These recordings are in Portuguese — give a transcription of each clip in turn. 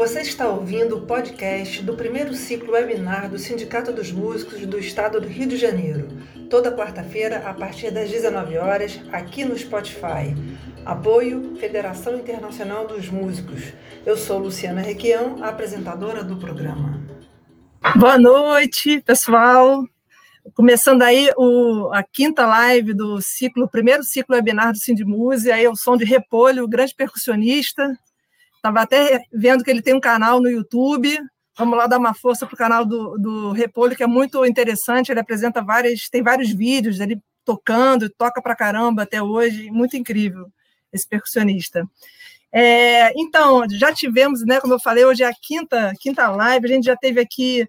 Você está ouvindo o podcast do primeiro ciclo webinar do Sindicato dos Músicos do Estado do Rio de Janeiro, toda quarta-feira a partir das 19 horas, aqui no Spotify. Apoio Federação Internacional dos Músicos. Eu sou Luciana Requião, apresentadora do programa. Boa noite, pessoal. Começando aí o, a quinta live do ciclo, primeiro ciclo webinar do Sindimuse, aí é o som de Repolho, o grande percussionista, Estava até vendo que ele tem um canal no YouTube. Vamos lá dar uma força para o canal do, do Repolho, que é muito interessante. Ele apresenta várias, tem vários vídeos dele tocando, toca para caramba até hoje. Muito incrível esse percussionista. É, então, já tivemos, né, como eu falei, hoje é a quinta, quinta live, a gente já teve aqui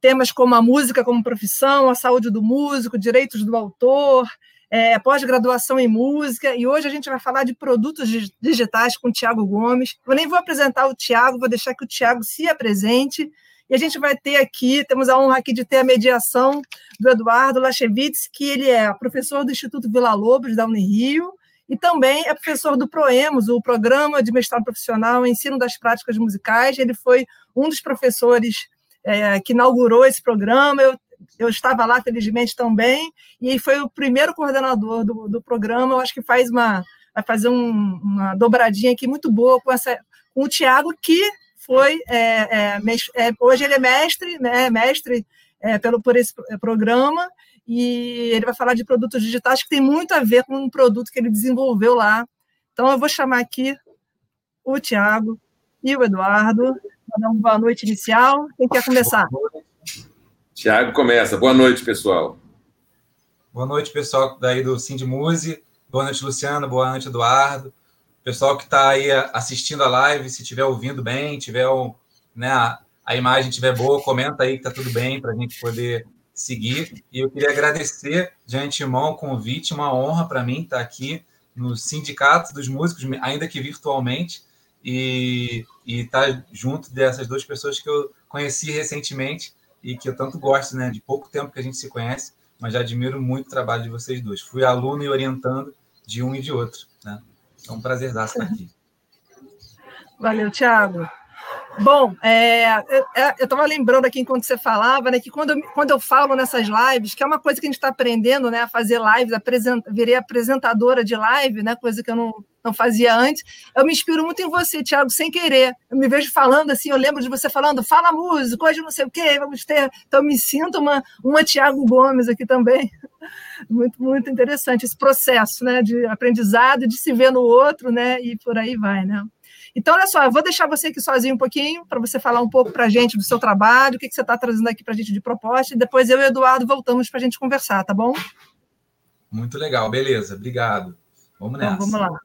temas como a música como profissão, a saúde do músico, direitos do autor, é, pós-graduação em música, e hoje a gente vai falar de produtos digitais com o Tiago Gomes. Eu nem vou apresentar o Tiago, vou deixar que o Tiago se apresente. E a gente vai ter aqui, temos a honra aqui de ter a mediação do Eduardo Lachevitz, que ele é professor do Instituto Vila Lobos, da Unirio, e também é professor do PROEMOS, o Programa de Mestrado Profissional em Ensino das Práticas Musicais. Ele foi um dos professores é, que inaugurou esse programa. Eu eu estava lá, felizmente, também, e foi o primeiro coordenador do, do programa. Eu acho que faz uma, vai fazer um, uma dobradinha aqui muito boa com, essa, com o Tiago, que foi. É, é, é, hoje ele é mestre, né, mestre é, pelo, por esse programa, e ele vai falar de produtos digitais que tem muito a ver com um produto que ele desenvolveu lá. Então, eu vou chamar aqui o Tiago e o Eduardo, dar uma boa noite inicial. Quem quer começar? Boa noite. Tiago começa. Boa noite, pessoal. Boa noite, pessoal daí do Cindy Muse. Boa noite, Luciano. Boa noite, Eduardo. Pessoal que está aí assistindo a live, se estiver ouvindo bem, tiver né, a imagem estiver boa, comenta aí que está tudo bem para a gente poder seguir. E eu queria agradecer de antemão o convite, uma honra para mim estar aqui no Sindicato dos Músicos, ainda que virtualmente, e estar junto dessas duas pessoas que eu conheci recentemente e que eu tanto gosto, né? De pouco tempo que a gente se conhece, mas já admiro muito o trabalho de vocês dois. Fui aluno e orientando de um e de outro, né? É um prazer estar aqui. Valeu, Thiago. Bom, é, é, eu estava lembrando aqui enquanto você falava, né, que quando eu, quando eu falo nessas lives, que é uma coisa que a gente está aprendendo, né, a fazer lives, apresent, virei apresentadora de live, né, coisa que eu não, não fazia antes, eu me inspiro muito em você, Tiago, sem querer. Eu me vejo falando assim, eu lembro de você falando, fala música, hoje não sei o quê, vamos ter. Então, eu me sinto uma, uma Tiago Gomes aqui também. Muito, muito interessante esse processo, né, de aprendizado, de se ver no outro, né, e por aí vai, né. Então, olha só, eu vou deixar você aqui sozinho um pouquinho, para você falar um pouco para a gente do seu trabalho, o que, que você está trazendo aqui para a gente de proposta, e depois eu e o Eduardo voltamos para a gente conversar, tá bom? Muito legal, beleza, obrigado. Vamos então, nessa. Então, vamos lá.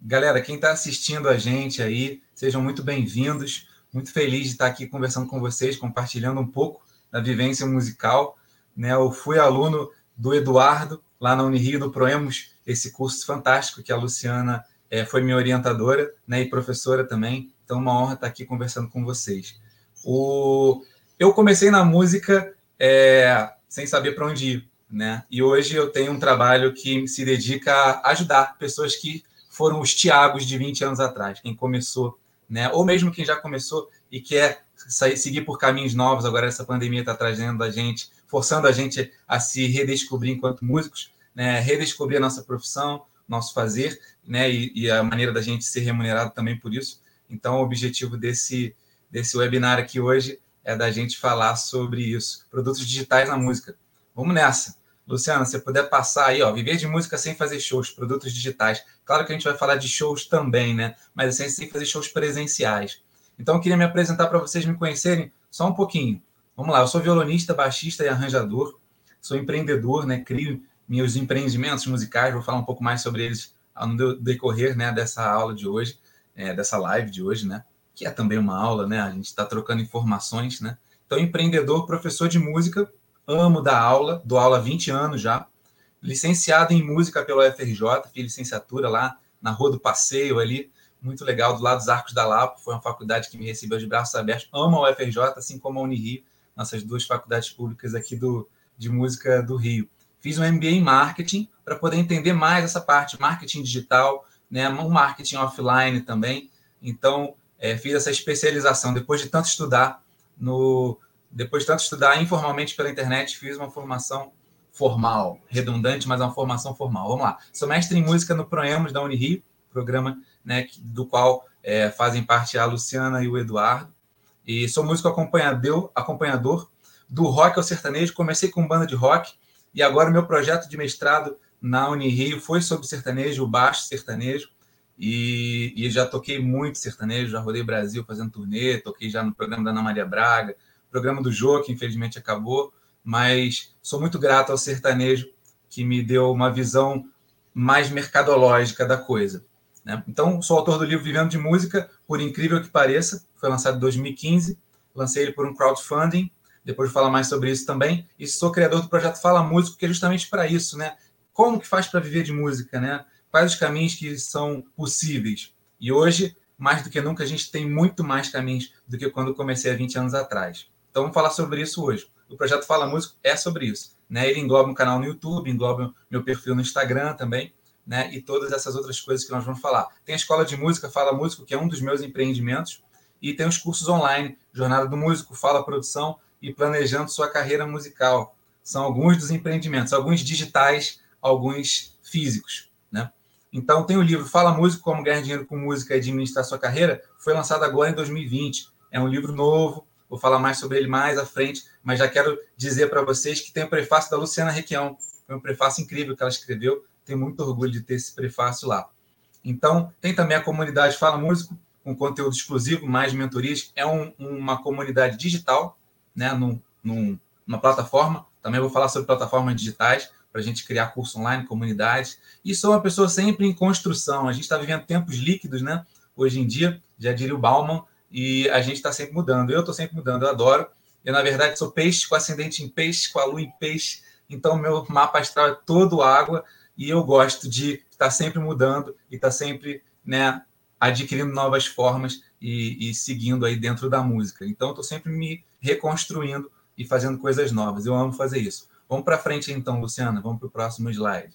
Galera, quem está assistindo a gente aí, sejam muito bem-vindos. Muito feliz de estar aqui conversando com vocês, compartilhando um pouco da vivência musical. Né? Eu fui aluno do Eduardo, lá na Unirio, no Proemos, esse curso fantástico que a Luciana é, foi minha orientadora né, e professora também. Então, uma honra estar aqui conversando com vocês. O... Eu comecei na música é, sem saber para onde ir, né? E hoje eu tenho um trabalho que se dedica a ajudar pessoas que foram os Tiagos de 20 anos atrás, quem começou, né? Ou mesmo quem já começou e quer sair, seguir por caminhos novos. Agora essa pandemia está trazendo a gente, forçando a gente a se redescobrir enquanto músicos né, redescobrir a nossa profissão, nosso fazer, né, e, e, a maneira da gente ser remunerado também por isso. Então, o objetivo desse, desse webinar aqui hoje é da gente falar sobre isso, produtos digitais na música. Vamos nessa. Luciana, se puder passar aí, ó, viver de música sem fazer shows, produtos digitais. Claro que a gente vai falar de shows também, né? Mas assim, sem fazer shows presenciais. Então, eu queria me apresentar para vocês me conhecerem só um pouquinho. Vamos lá, eu sou violonista, baixista e arranjador, sou empreendedor, né? Crio meus empreendimentos musicais, vou falar um pouco mais sobre eles no decorrer né, dessa aula de hoje, é, dessa live de hoje, né? Que é também uma aula, né? A gente está trocando informações, né? Então, empreendedor, professor de música, amo dar aula, dou aula há 20 anos já, licenciado em música pela UFRJ, fiz licenciatura lá na Rua do Passeio ali, muito legal, do lado dos Arcos da Lapa, foi uma faculdade que me recebeu de braços abertos, amo a UFRJ, assim como a Unirio, nossas duas faculdades públicas aqui do, de música do Rio. Fiz um MBA em marketing para poder entender mais essa parte, marketing digital, né, um marketing offline também. Então, é, fiz essa especialização depois de tanto estudar no depois de tanto estudar informalmente pela internet, fiz uma formação formal, redundante, mas uma formação formal. Vamos lá. Sou mestre em música no Proemos da Unirio, programa né, do qual é, fazem parte a Luciana e o Eduardo. E sou músico acompanhador, acompanhador do rock ao sertanejo. Comecei com banda de rock e agora meu projeto de mestrado na Unirio foi sobre sertanejo, o baixo sertanejo. E, e, já toquei muito sertanejo, já rodei Brasil fazendo turnê, toquei já no programa da Ana Maria Braga, programa do Jô, que infelizmente acabou, mas sou muito grato ao sertanejo, que me deu uma visão mais mercadológica da coisa. Né? Então, sou autor do livro Vivendo de Música, por incrível que pareça, foi lançado em 2015, lancei ele por um crowdfunding, depois falar mais sobre isso também, e sou criador do projeto Fala Músico, que é justamente para isso, né? Como que faz para viver de música, né? Quais os caminhos que são possíveis? E hoje, mais do que nunca, a gente tem muito mais caminhos do que quando comecei há 20 anos atrás. Então vamos falar sobre isso hoje. O projeto Fala Músico é sobre isso. Né? Ele engloba um canal no YouTube, engloba meu perfil no Instagram também, né? E todas essas outras coisas que nós vamos falar. Tem a Escola de Música Fala Músico, que é um dos meus empreendimentos, e tem os cursos online, Jornada do Músico, Fala Produção e Planejando Sua Carreira Musical. São alguns dos empreendimentos, alguns digitais, alguns físicos, né? Então tem o livro Fala Músico, Como Ganhar Dinheiro com Música e Administrar Sua Carreira, foi lançado agora em 2020. É um livro novo, vou falar mais sobre ele mais à frente, mas já quero dizer para vocês que tem o prefácio da Luciana Requião. Foi um prefácio incrível que ela escreveu, tenho muito orgulho de ter esse prefácio lá. Então, tem também a comunidade Fala Músico, com conteúdo exclusivo, mais mentorias. É um, uma comunidade digital, né, num, num, numa plataforma. Também vou falar sobre plataformas digitais para a gente criar curso online, comunidades. E sou uma pessoa sempre em construção. A gente está vivendo tempos líquidos, né? Hoje em dia, já diria o Bauman, e a gente está sempre mudando. Eu estou sempre mudando, eu adoro. Eu, na verdade, sou peixe com ascendente em peixe, com a lua em peixe. Então, meu mapa astral é todo água e eu gosto de estar tá sempre mudando e estar tá sempre né, adquirindo novas formas e, e, seguindo aí dentro da música. Então, estou sempre me reconstruindo e fazendo coisas novas. Eu amo fazer isso. Vamos para frente, então, Luciana. Vamos para o próximo slide.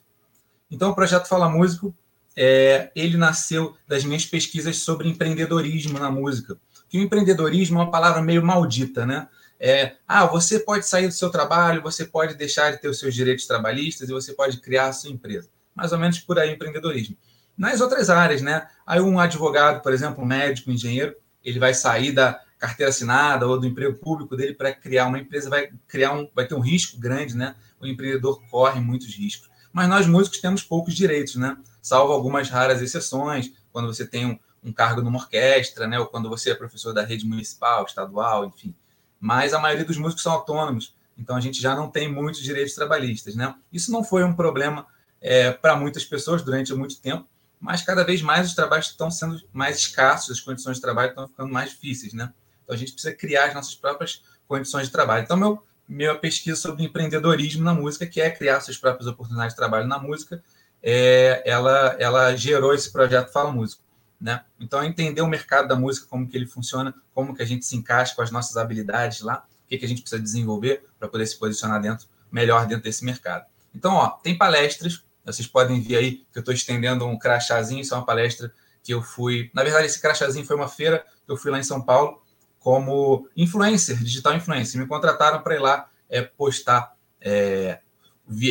Então, o projeto Fala Músico é, ele nasceu das minhas pesquisas sobre empreendedorismo na música. Que o empreendedorismo é uma palavra meio maldita, né? É, ah, você pode sair do seu trabalho, você pode deixar de ter os seus direitos trabalhistas e você pode criar a sua empresa. Mais ou menos por aí empreendedorismo. Nas outras áreas, né? Aí um advogado, por exemplo, um médico, um engenheiro, ele vai sair da carteira assinada ou do emprego público dele para criar uma empresa, vai criar um, vai ter um risco grande, né? O empreendedor corre muitos riscos. Mas nós músicos temos poucos direitos, né? salvo algumas raras exceções, quando você tem um, um cargo numa orquestra, né, ou quando você é professor da rede municipal, estadual, enfim. Mas a maioria dos músicos são autônomos, então a gente já não tem muitos direitos trabalhistas. Né? Isso não foi um problema é, para muitas pessoas durante muito tempo, mas cada vez mais os trabalhos estão sendo mais escassos, as condições de trabalho estão ficando mais difíceis. Né? A gente precisa criar as nossas próprias condições de trabalho. Então, meu, minha pesquisa sobre empreendedorismo na música, que é criar suas próprias oportunidades de trabalho na música, é, ela, ela gerou esse projeto Fala Músico. Né? Então, entender o mercado da música, como que ele funciona, como que a gente se encaixa com as nossas habilidades lá, o que, que a gente precisa desenvolver para poder se posicionar dentro, melhor dentro desse mercado. Então, ó, tem palestras, vocês podem ver aí que eu estou estendendo um crachazinho, isso é uma palestra que eu fui. Na verdade, esse crachazinho foi uma feira que eu fui lá em São Paulo como influencer, digital influencer. Me contrataram para ir lá é, postar é,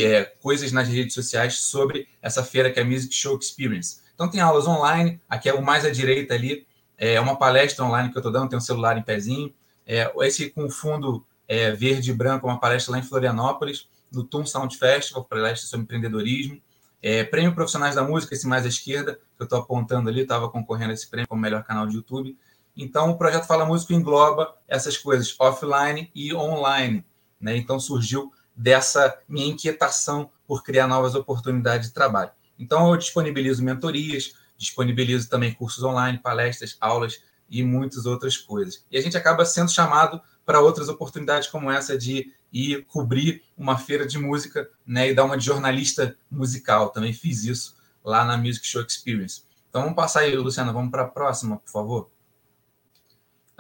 é, coisas nas redes sociais sobre essa feira que é a Music Show Experience. Então tem aulas online, aqui é o mais à direita ali, é uma palestra online que eu estou dando, tem um celular em pezinho. É, esse com fundo é, verde e branco, uma palestra lá em Florianópolis, no Tum Sound Festival, palestra sobre empreendedorismo. É, prêmio Profissionais da Música, esse mais à esquerda, que eu estou apontando ali, estava concorrendo a esse prêmio como melhor canal de YouTube. Então, o projeto Fala Música engloba essas coisas offline e online. Né? Então, surgiu dessa minha inquietação por criar novas oportunidades de trabalho. Então, eu disponibilizo mentorias, disponibilizo também cursos online, palestras, aulas e muitas outras coisas. E a gente acaba sendo chamado para outras oportunidades como essa de ir cobrir uma feira de música né, e dar uma de jornalista musical. Também fiz isso lá na Music Show Experience. Então vamos passar aí, Luciana, vamos para a próxima, por favor.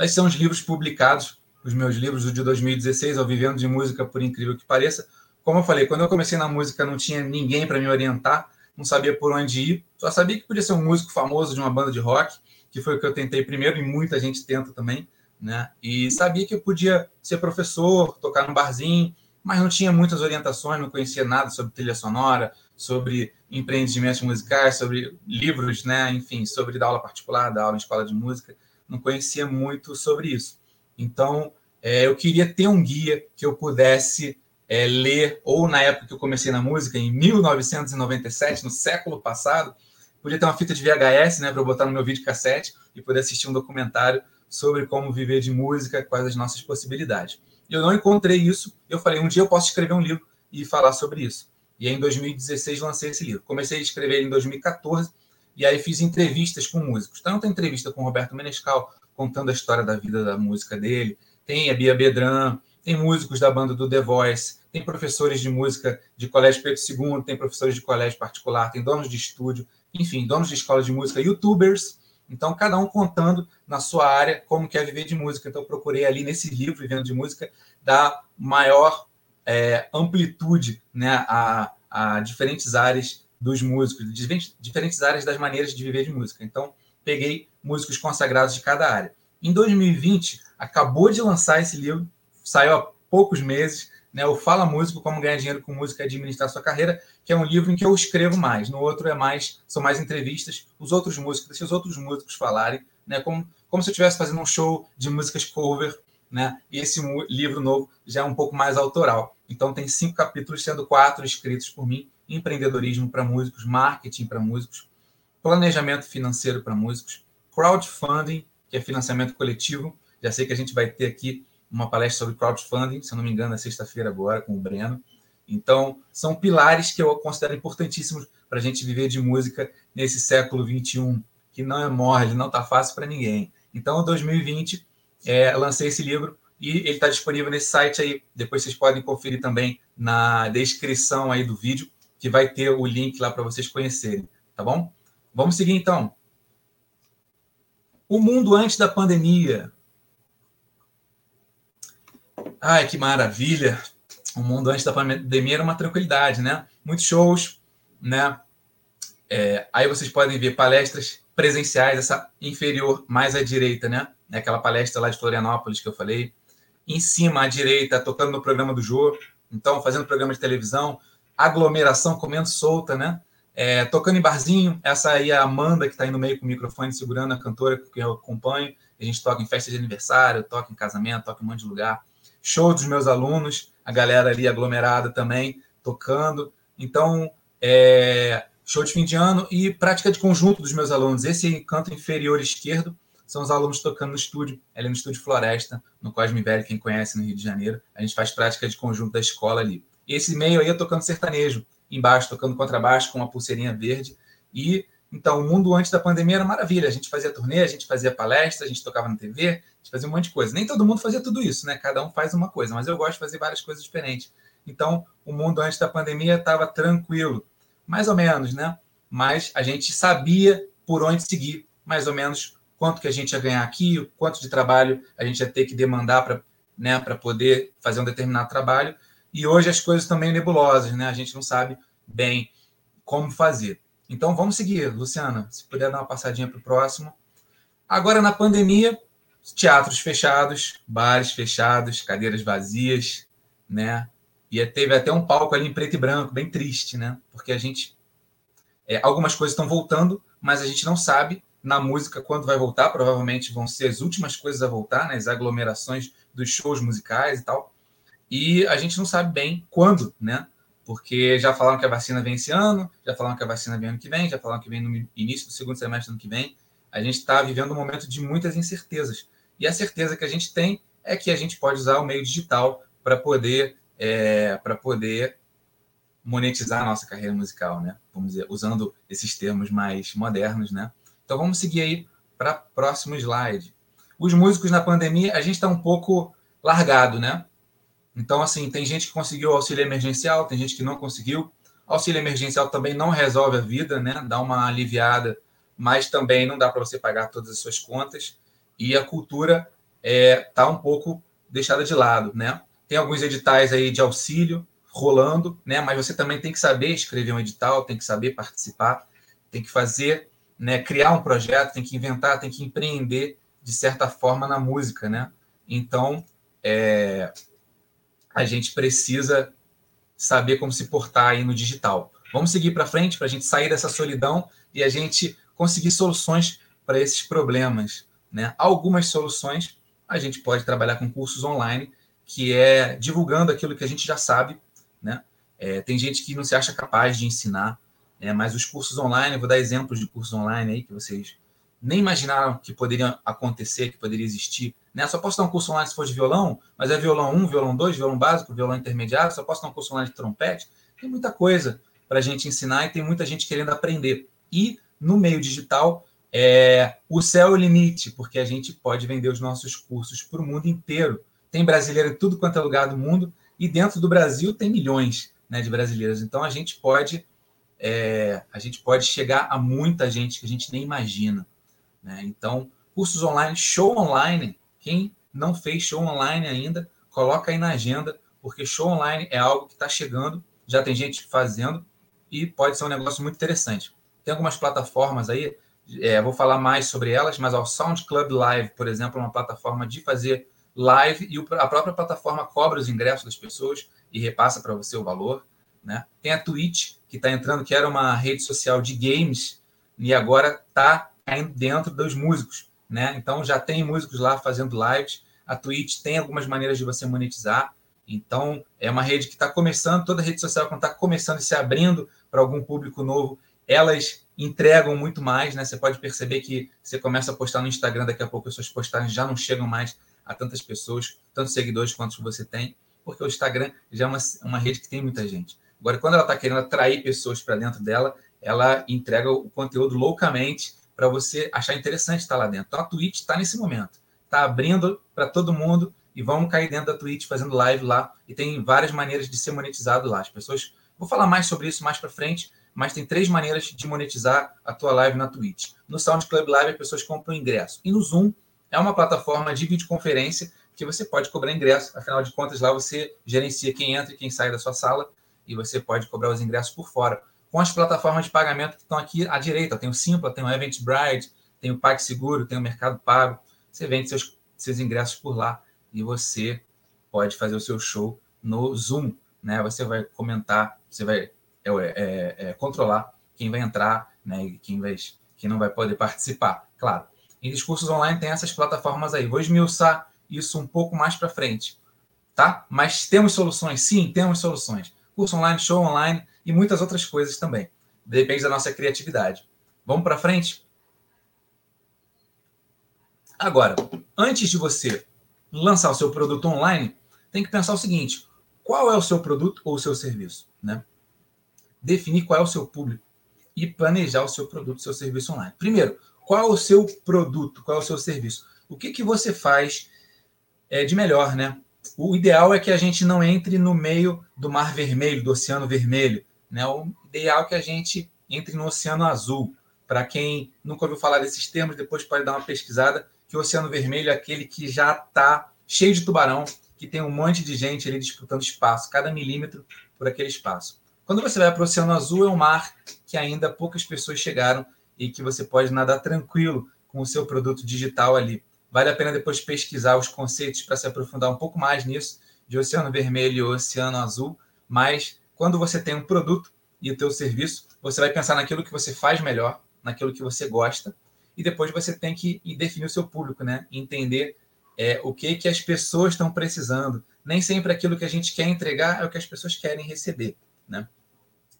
Esses são os livros publicados os meus livros, o de 2016, ao Vivendo de Música, por incrível que pareça. Como eu falei, quando eu comecei na música, não tinha ninguém para me orientar, não sabia por onde ir, só sabia que podia ser um músico famoso de uma banda de rock, que foi o que eu tentei primeiro e muita gente tenta também, né? E sabia que eu podia ser professor, tocar num barzinho, mas não tinha muitas orientações, não conhecia nada sobre trilha sonora, sobre empreendimentos musicais, sobre livros, né? Enfim, sobre dar aula particular, dar aula em escola de música, não conhecia muito sobre isso. Então, é, eu queria ter um guia que eu pudesse é, ler, ou na época que eu comecei na música, em 1997, no século passado, podia ter uma fita de VHS, né, para eu botar no meu vídeo cassete e poder assistir um documentário sobre como viver de música, quais as nossas possibilidades. Eu não encontrei isso, eu falei, um dia eu posso escrever um livro e falar sobre isso. E aí, em 2016 lancei esse livro. Comecei a escrever em 2014 e aí fiz entrevistas com músicos. Tanto a entrevista com o Roberto Menescal, contando a história da vida da música dele, tem a Bia Bedran, tem músicos da banda do The Voice, tem professores de música de colégio Pedro II, tem professores de colégio particular, tem donos de estúdio, enfim, donos de escola de música, youtubers. Então, cada um contando na sua área como quer viver de música. Então, procurei ali nesse livro, Vivendo de Música, dar maior é, amplitude né, a, a diferentes áreas dos músicos, diferentes áreas das maneiras de viver de música. Então, peguei músicos consagrados de cada área. Em 2020, acabou de lançar esse livro, saiu há poucos meses, né, o Fala Músico, Como Ganhar Dinheiro com Música e Administrar Sua Carreira, que é um livro em que eu escrevo mais. No outro é mais, são mais entrevistas, os outros músicos, deixa os outros músicos falarem, né, como, como se eu estivesse fazendo um show de músicas cover, né, e esse livro novo já é um pouco mais autoral. Então tem cinco capítulos, sendo quatro escritos por mim, empreendedorismo para músicos, marketing para músicos, planejamento financeiro para músicos, crowdfunding, que é financiamento coletivo, já sei que a gente vai ter aqui uma palestra sobre crowdfunding, se eu não me engano, na sexta-feira agora, com o Breno. Então, são pilares que eu considero importantíssimos para a gente viver de música nesse século XXI, que não é mole, não está fácil para ninguém. Então, em 2020, é, lancei esse livro e ele está disponível nesse site aí. Depois vocês podem conferir também na descrição aí do vídeo, que vai ter o link lá para vocês conhecerem, tá bom? Vamos seguir então. O mundo antes da pandemia. Ai, que maravilha! O mundo antes da pandemia era uma tranquilidade, né? Muitos shows, né? É, aí vocês podem ver palestras presenciais, essa inferior mais à direita, né? Aquela palestra lá de Florianópolis que eu falei. Em cima, à direita, tocando no programa do Jô, então fazendo programa de televisão, aglomeração comendo solta, né? É, tocando em barzinho, essa aí é a Amanda, que está aí no meio com o microfone, segurando a cantora que eu acompanho. A gente toca em festa de aniversário, toca em casamento, toca em um monte de lugar show dos meus alunos, a galera ali aglomerada também, tocando. Então, é, show de fim de ano e prática de conjunto dos meus alunos. Esse canto inferior esquerdo são os alunos tocando no estúdio, ali no Estúdio Floresta, no Cosme Velho, quem conhece no Rio de Janeiro. A gente faz prática de conjunto da escola ali. E esse meio aí é tocando sertanejo, embaixo, tocando contrabaixo com uma pulseirinha verde. E então, o mundo antes da pandemia era maravilha. A gente fazia turnê, a gente fazia palestra, a gente tocava na TV, a gente fazia um monte de coisa. Nem todo mundo fazia tudo isso, né? Cada um faz uma coisa, mas eu gosto de fazer várias coisas diferentes. Então, o mundo antes da pandemia estava tranquilo, mais ou menos, né? Mas a gente sabia por onde seguir, mais ou menos quanto que a gente ia ganhar aqui, quanto de trabalho a gente ia ter que demandar para né, poder fazer um determinado trabalho. E hoje as coisas meio nebulosas, né? A gente não sabe bem como fazer. Então vamos seguir, Luciana, se puder dar uma passadinha para o próximo. Agora na pandemia, teatros fechados, bares fechados, cadeiras vazias, né? E teve até um palco ali em preto e branco, bem triste, né? Porque a gente. É, algumas coisas estão voltando, mas a gente não sabe na música quando vai voltar. Provavelmente vão ser as últimas coisas a voltar, né? As aglomerações dos shows musicais e tal. E a gente não sabe bem quando, né? porque já falaram que a vacina vem esse ano, já falaram que a vacina vem ano que vem, já falaram que vem no início do segundo semestre do ano que vem. A gente está vivendo um momento de muitas incertezas. E a certeza que a gente tem é que a gente pode usar o meio digital para poder, é, para poder monetizar a nossa carreira musical, né? Vamos dizer, usando esses termos mais modernos, né? Então vamos seguir aí para próximo slide. Os músicos na pandemia, a gente está um pouco largado, né? Então, assim, tem gente que conseguiu auxílio emergencial, tem gente que não conseguiu. Auxílio emergencial também não resolve a vida, né? Dá uma aliviada, mas também não dá para você pagar todas as suas contas. E a cultura está é, tá um pouco deixada de lado, né? Tem alguns editais aí de auxílio, rolando, né? Mas você também tem que saber escrever um edital, tem que saber participar, tem que fazer, né? Criar um projeto, tem que inventar, tem que empreender de certa forma na música, né? Então, é, a gente precisa saber como se portar aí no digital. Vamos seguir para frente para a gente sair dessa solidão e a gente conseguir soluções para esses problemas. Né? Algumas soluções a gente pode trabalhar com cursos online, que é divulgando aquilo que a gente já sabe. Né? É, tem gente que não se acha capaz de ensinar, né? mas os cursos online, vou dar exemplos de cursos online aí que vocês nem imaginaram que poderiam acontecer, que poderia existir. Né? Só posso dar um curso online se for de violão, mas é violão 1, violão 2, violão básico, violão intermediário, só posso dar um curso online de trompete. Tem muita coisa para a gente ensinar e tem muita gente querendo aprender. E no meio digital, é, o céu é o limite, porque a gente pode vender os nossos cursos para o mundo inteiro. Tem brasileiro em tudo quanto é lugar do mundo, e dentro do Brasil tem milhões né, de brasileiros. Então a gente pode é, a gente pode chegar a muita gente que a gente nem imagina. Né? Então, cursos online, show online. Quem não fez show online ainda, coloca aí na agenda, porque show online é algo que está chegando, já tem gente fazendo e pode ser um negócio muito interessante. Tem algumas plataformas aí, é, vou falar mais sobre elas, mas o Sound Club Live, por exemplo, é uma plataforma de fazer live e a própria plataforma cobra os ingressos das pessoas e repassa para você o valor. Né? Tem a Twitch, que está entrando, que era uma rede social de games e agora está dentro dos músicos, né? Então já tem músicos lá fazendo lives. A Twitch tem algumas maneiras de você monetizar. Então é uma rede que está começando, toda rede social quando está começando e se abrindo para algum público novo, elas entregam muito mais, né? Você pode perceber que você começa a postar no Instagram, daqui a pouco as suas postagens já não chegam mais a tantas pessoas, tantos seguidores quantos você tem, porque o Instagram já é uma, uma rede que tem muita gente. Agora, quando ela está querendo atrair pessoas para dentro dela, ela entrega o conteúdo loucamente para você achar interessante estar lá dentro. Então a Twitch está nesse momento, está abrindo para todo mundo e vamos cair dentro da Twitch fazendo live lá e tem várias maneiras de ser monetizado lá. As pessoas, vou falar mais sobre isso mais para frente, mas tem três maneiras de monetizar a tua live na Twitch. No Sound Club Live as pessoas compram ingresso e no Zoom é uma plataforma de videoconferência que você pode cobrar ingresso. Afinal de contas, lá você gerencia quem entra e quem sai da sua sala e você pode cobrar os ingressos por fora com as plataformas de pagamento que estão aqui à direita. Tem o Simpla, tem o Eventbrite, tem o PagSeguro, tem o Mercado Pago. Você vende seus, seus ingressos por lá e você pode fazer o seu show no Zoom. Né? Você vai comentar, você vai é, é, é, controlar quem vai entrar né? e quem, vai, quem não vai poder participar. Claro, em discursos online tem essas plataformas aí. Vou esmiuçar isso um pouco mais para frente. Tá? Mas temos soluções? Sim, temos soluções. Curso online, show online, e muitas outras coisas também. Depende da nossa criatividade. Vamos para frente? Agora, antes de você lançar o seu produto online, tem que pensar o seguinte: qual é o seu produto ou o seu serviço? Né? Definir qual é o seu público e planejar o seu produto, o seu serviço online. Primeiro, qual é o seu produto, qual é o seu serviço? O que, que você faz é, de melhor, né? O ideal é que a gente não entre no meio do mar vermelho, do oceano vermelho, né? O ideal é que a gente entre no Oceano Azul. Para quem nunca ouviu falar desses termos, depois pode dar uma pesquisada, que o Oceano Vermelho é aquele que já está cheio de tubarão, que tem um monte de gente ali disputando espaço, cada milímetro por aquele espaço. Quando você vai para o Oceano Azul, é um mar que ainda poucas pessoas chegaram e que você pode nadar tranquilo com o seu produto digital ali. Vale a pena depois pesquisar os conceitos para se aprofundar um pouco mais nisso, de Oceano Vermelho e Oceano Azul, mas quando você tem um produto e o teu serviço, você vai pensar naquilo que você faz melhor, naquilo que você gosta, e depois você tem que definir o seu público, né? Entender é, o que que as pessoas estão precisando. Nem sempre aquilo que a gente quer entregar é o que as pessoas querem receber, né?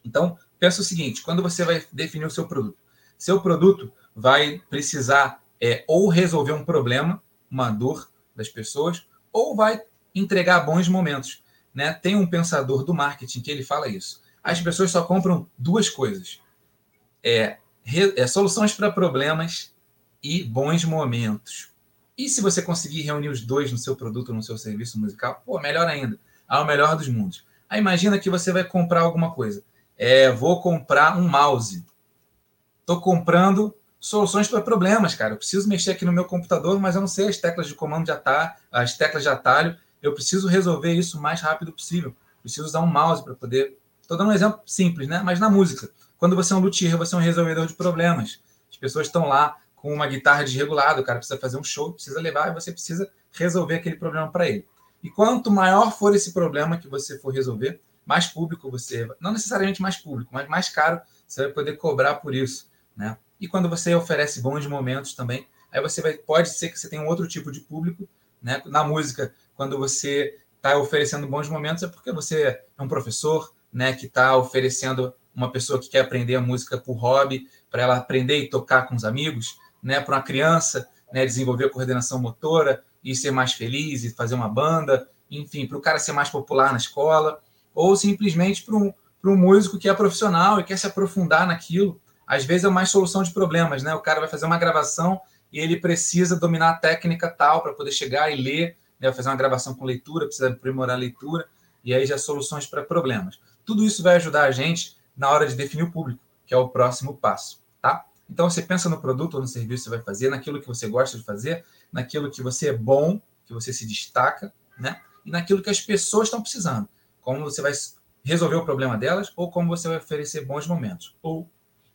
Então, pensa o seguinte, quando você vai definir o seu produto, seu produto vai precisar é, ou resolver um problema, uma dor das pessoas, ou vai entregar bons momentos. Né? Tem um pensador do marketing que ele fala isso. As pessoas só compram duas coisas: é, é soluções para problemas e bons momentos. E se você conseguir reunir os dois no seu produto, no seu serviço musical, pô, melhor ainda. Ao melhor dos mundos. Aí imagina que você vai comprar alguma coisa. É, vou comprar um mouse. Estou comprando soluções para problemas, cara. Eu preciso mexer aqui no meu computador, mas eu não sei as teclas de comando de atalho, as teclas de atalho eu preciso resolver isso o mais rápido possível. Preciso usar um mouse para poder. Estou dando um exemplo simples, né? Mas na música, quando você é um luthier, você é um resolvedor de problemas. As pessoas estão lá com uma guitarra desregulada, o cara precisa fazer um show, precisa levar e você precisa resolver aquele problema para ele. E quanto maior for esse problema que você for resolver, mais público você, não necessariamente mais público, mas mais caro você vai poder cobrar por isso, né? E quando você oferece bons momentos também, aí você vai, pode ser que você tenha um outro tipo de público, né? Na música, quando você está oferecendo bons momentos, é porque você é um professor, né? Que está oferecendo uma pessoa que quer aprender a música por hobby, para ela aprender e tocar com os amigos, né? Para uma criança, né? Desenvolver coordenação motora e ser mais feliz e fazer uma banda, enfim, para o cara ser mais popular na escola, ou simplesmente para um, um músico que é profissional e quer se aprofundar naquilo. Às vezes é mais solução de problemas, né? O cara vai fazer uma gravação e ele precisa dominar a técnica tal para poder chegar e ler, né? Vai fazer uma gravação com leitura, precisa aprimorar a leitura, e aí já soluções para problemas. Tudo isso vai ajudar a gente na hora de definir o público, que é o próximo passo, tá? Então você pensa no produto ou no serviço que você vai fazer, naquilo que você gosta de fazer, naquilo que você é bom, que você se destaca, né? E naquilo que as pessoas estão precisando. Como você vai resolver o problema delas ou como você vai oferecer bons momentos. Ou,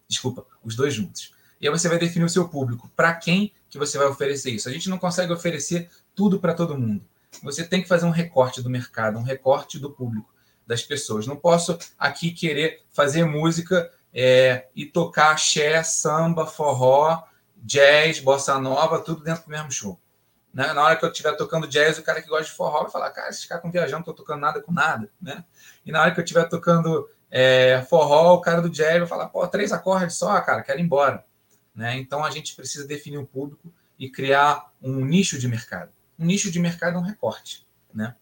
desculpa, os dois juntos. E aí você vai definir o seu público. Para quem que você vai oferecer isso? A gente não consegue oferecer tudo para todo mundo. Você tem que fazer um recorte do mercado, um recorte do público, das pessoas. Não posso aqui querer fazer música é, e tocar axé, samba, forró, jazz, bossa nova, tudo dentro do mesmo show. Né? Na hora que eu estiver tocando jazz, o cara que gosta de forró vai falar, cara, esses caras estão viajando, não estou tocando nada com nada. Né? E na hora que eu estiver tocando é, forró, o cara do jazz vai falar, pô, três acordes só, cara, quero ir embora. Né? Então a gente precisa definir um público e criar um nicho de mercado. Um nicho de mercado é um recorte. Né?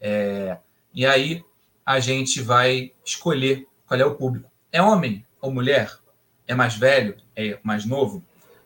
É, e aí a gente vai escolher qual é o público. É homem ou mulher? É mais velho? É mais novo?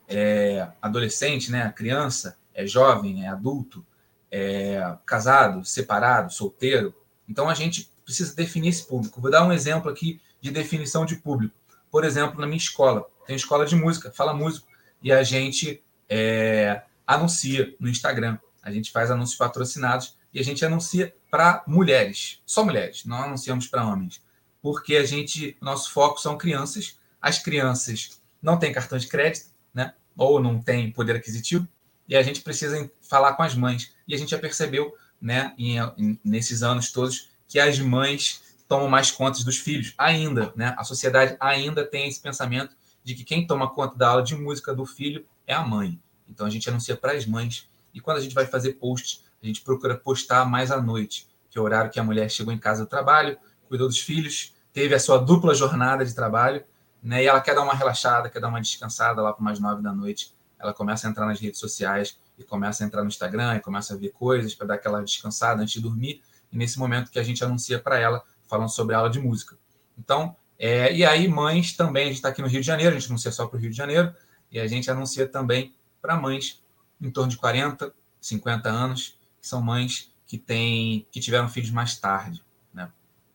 É adolescente, né? criança? É jovem? É adulto? É casado? Separado? Solteiro? Então a gente precisa definir esse público. Vou dar um exemplo aqui de definição de público. Por exemplo, na minha escola, tem escola de música, fala músico, e a gente é, anuncia no Instagram. A gente faz anúncios patrocinados e a gente anuncia para mulheres, só mulheres, não anunciamos para homens, porque a gente, nosso foco são crianças. As crianças não têm cartão de crédito, né? Ou não têm poder aquisitivo, e a gente precisa falar com as mães. E a gente já percebeu, né, em, em, nesses anos todos, que as mães tomam mais conta dos filhos, ainda, né? A sociedade ainda tem esse pensamento de que quem toma conta da aula de música do filho é a mãe. Então a gente anuncia para as mães. E quando a gente vai fazer post, a gente procura postar mais à noite, que é o horário que a mulher chegou em casa do trabalho, cuidou dos filhos, teve a sua dupla jornada de trabalho, né? E ela quer dar uma relaxada, quer dar uma descansada lá para mais nove da noite. Ela começa a entrar nas redes sociais e começa a entrar no Instagram e começa a ver coisas para dar aquela descansada antes de dormir e nesse momento que a gente anuncia para ela, falando sobre a aula de música. Então, é, e aí, mães também, a gente está aqui no Rio de Janeiro, a gente anuncia só para o Rio de Janeiro, e a gente anuncia também para mães em torno de 40, 50 anos, que são mães que, têm, que tiveram filhos mais tarde. Né?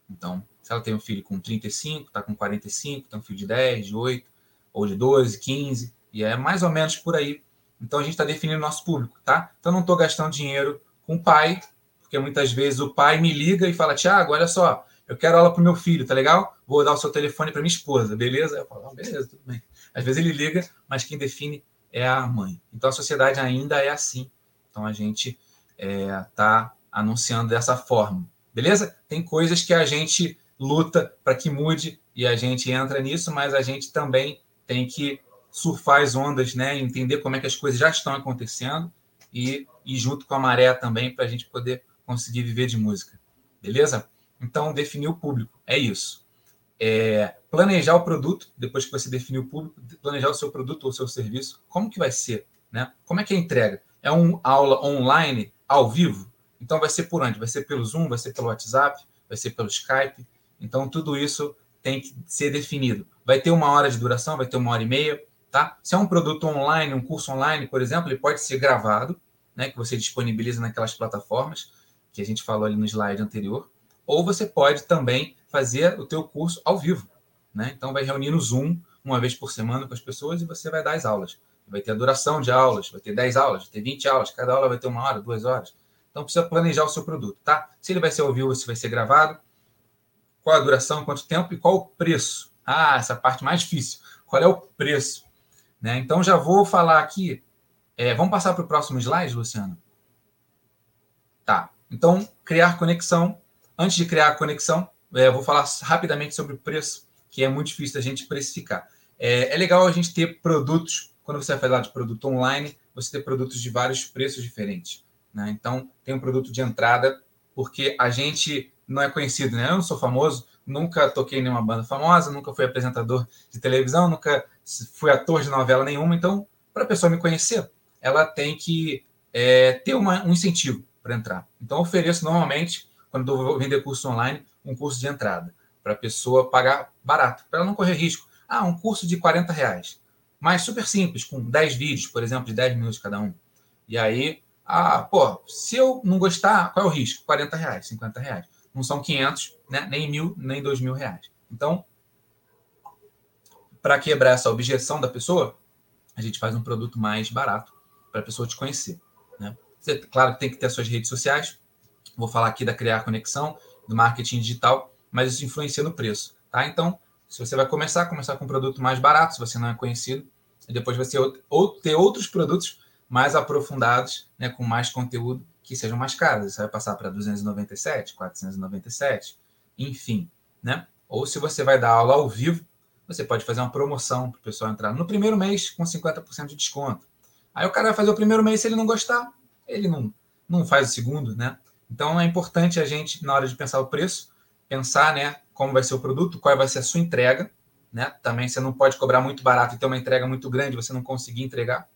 Então, se ela tem um filho com 35, está com 45, tem um filho de 10, de 8, ou de 12, 15, e é mais ou menos por aí. Então, a gente está definindo o nosso público, tá? Então, não estou gastando dinheiro com o pai porque muitas vezes o pai me liga e fala: Tiago, olha só, eu quero aula para o meu filho, tá legal? Vou dar o seu telefone para minha esposa, beleza? Eu falo: ah, beleza, tudo bem. Às vezes ele liga, mas quem define é a mãe. Então a sociedade ainda é assim. Então a gente está é, tá anunciando dessa forma, beleza? Tem coisas que a gente luta para que mude e a gente entra nisso, mas a gente também tem que surfar as ondas, né? Entender como é que as coisas já estão acontecendo e ir junto com a maré também para a gente poder conseguir viver de música. Beleza? Então, definir o público. É isso. É, planejar o produto, depois que você definiu o público, planejar o seu produto ou o seu serviço. Como que vai ser? Né? Como é que é a entrega? É uma aula online, ao vivo? Então, vai ser por onde? Vai ser pelo Zoom, vai ser pelo WhatsApp, vai ser pelo Skype. Então, tudo isso tem que ser definido. Vai ter uma hora de duração, vai ter uma hora e meia, tá? Se é um produto online, um curso online, por exemplo, ele pode ser gravado, né, que você disponibiliza naquelas plataformas que a gente falou ali no slide anterior, ou você pode também fazer o teu curso ao vivo, né? Então vai reunir no Zoom uma vez por semana com as pessoas e você vai dar as aulas. Vai ter a duração de aulas, vai ter 10 aulas, vai ter 20 aulas, cada aula vai ter uma hora, duas horas. Então precisa planejar o seu produto, tá? Se ele vai ser ao vivo se vai ser gravado, qual a duração, quanto tempo e qual o preço. Ah, essa parte mais difícil. Qual é o preço? Né? Então, já vou falar aqui. É, vamos passar para o próximo slide, Luciano? Tá. Então, criar conexão. Antes de criar conexão, é, vou falar rapidamente sobre o preço, que é muito difícil da gente precificar. É, é legal a gente ter produtos, quando você vai falar de produto online, você ter produtos de vários preços diferentes. Né? Então, tem um produto de entrada, porque a gente não é conhecido, né? Eu não sou famoso, nunca toquei em nenhuma banda famosa, nunca fui apresentador de televisão, nunca fui ator de novela nenhuma. Então, para a pessoa me conhecer, ela tem que é, ter uma, um incentivo para entrar. Então, ofereço normalmente, quando eu vou vender curso online, um curso de entrada, para a pessoa pagar barato, para ela não correr risco. Ah, um curso de 40 reais, mas super simples, com 10 vídeos, por exemplo, de 10 minutos cada um. E aí, ah, pô, se eu não gostar, qual é o risco? 40 reais, 50 reais não são 500, né? nem mil, nem dois mil reais. Então, para quebrar essa objeção da pessoa, a gente faz um produto mais barato para a pessoa te conhecer. Você, claro que tem que ter as suas redes sociais. Vou falar aqui da criar conexão, do marketing digital, mas isso influencia no preço. Tá? Então, se você vai começar, começar com um produto mais barato, se você não é conhecido, e depois você ou ter outros produtos mais aprofundados, né, com mais conteúdo, que sejam mais caras. Você vai passar para 297, 497, enfim, né? Ou se você vai dar aula ao vivo, você pode fazer uma promoção para o pessoal entrar no primeiro mês com 50% de desconto. Aí o cara vai fazer o primeiro mês, se ele não gostar, ele não, não faz o segundo, né? Então é importante a gente, na hora de pensar o preço, pensar, né, como vai ser o produto, qual vai ser a sua entrega, né? Também você não pode cobrar muito barato e ter uma entrega muito grande, você não conseguir entregar,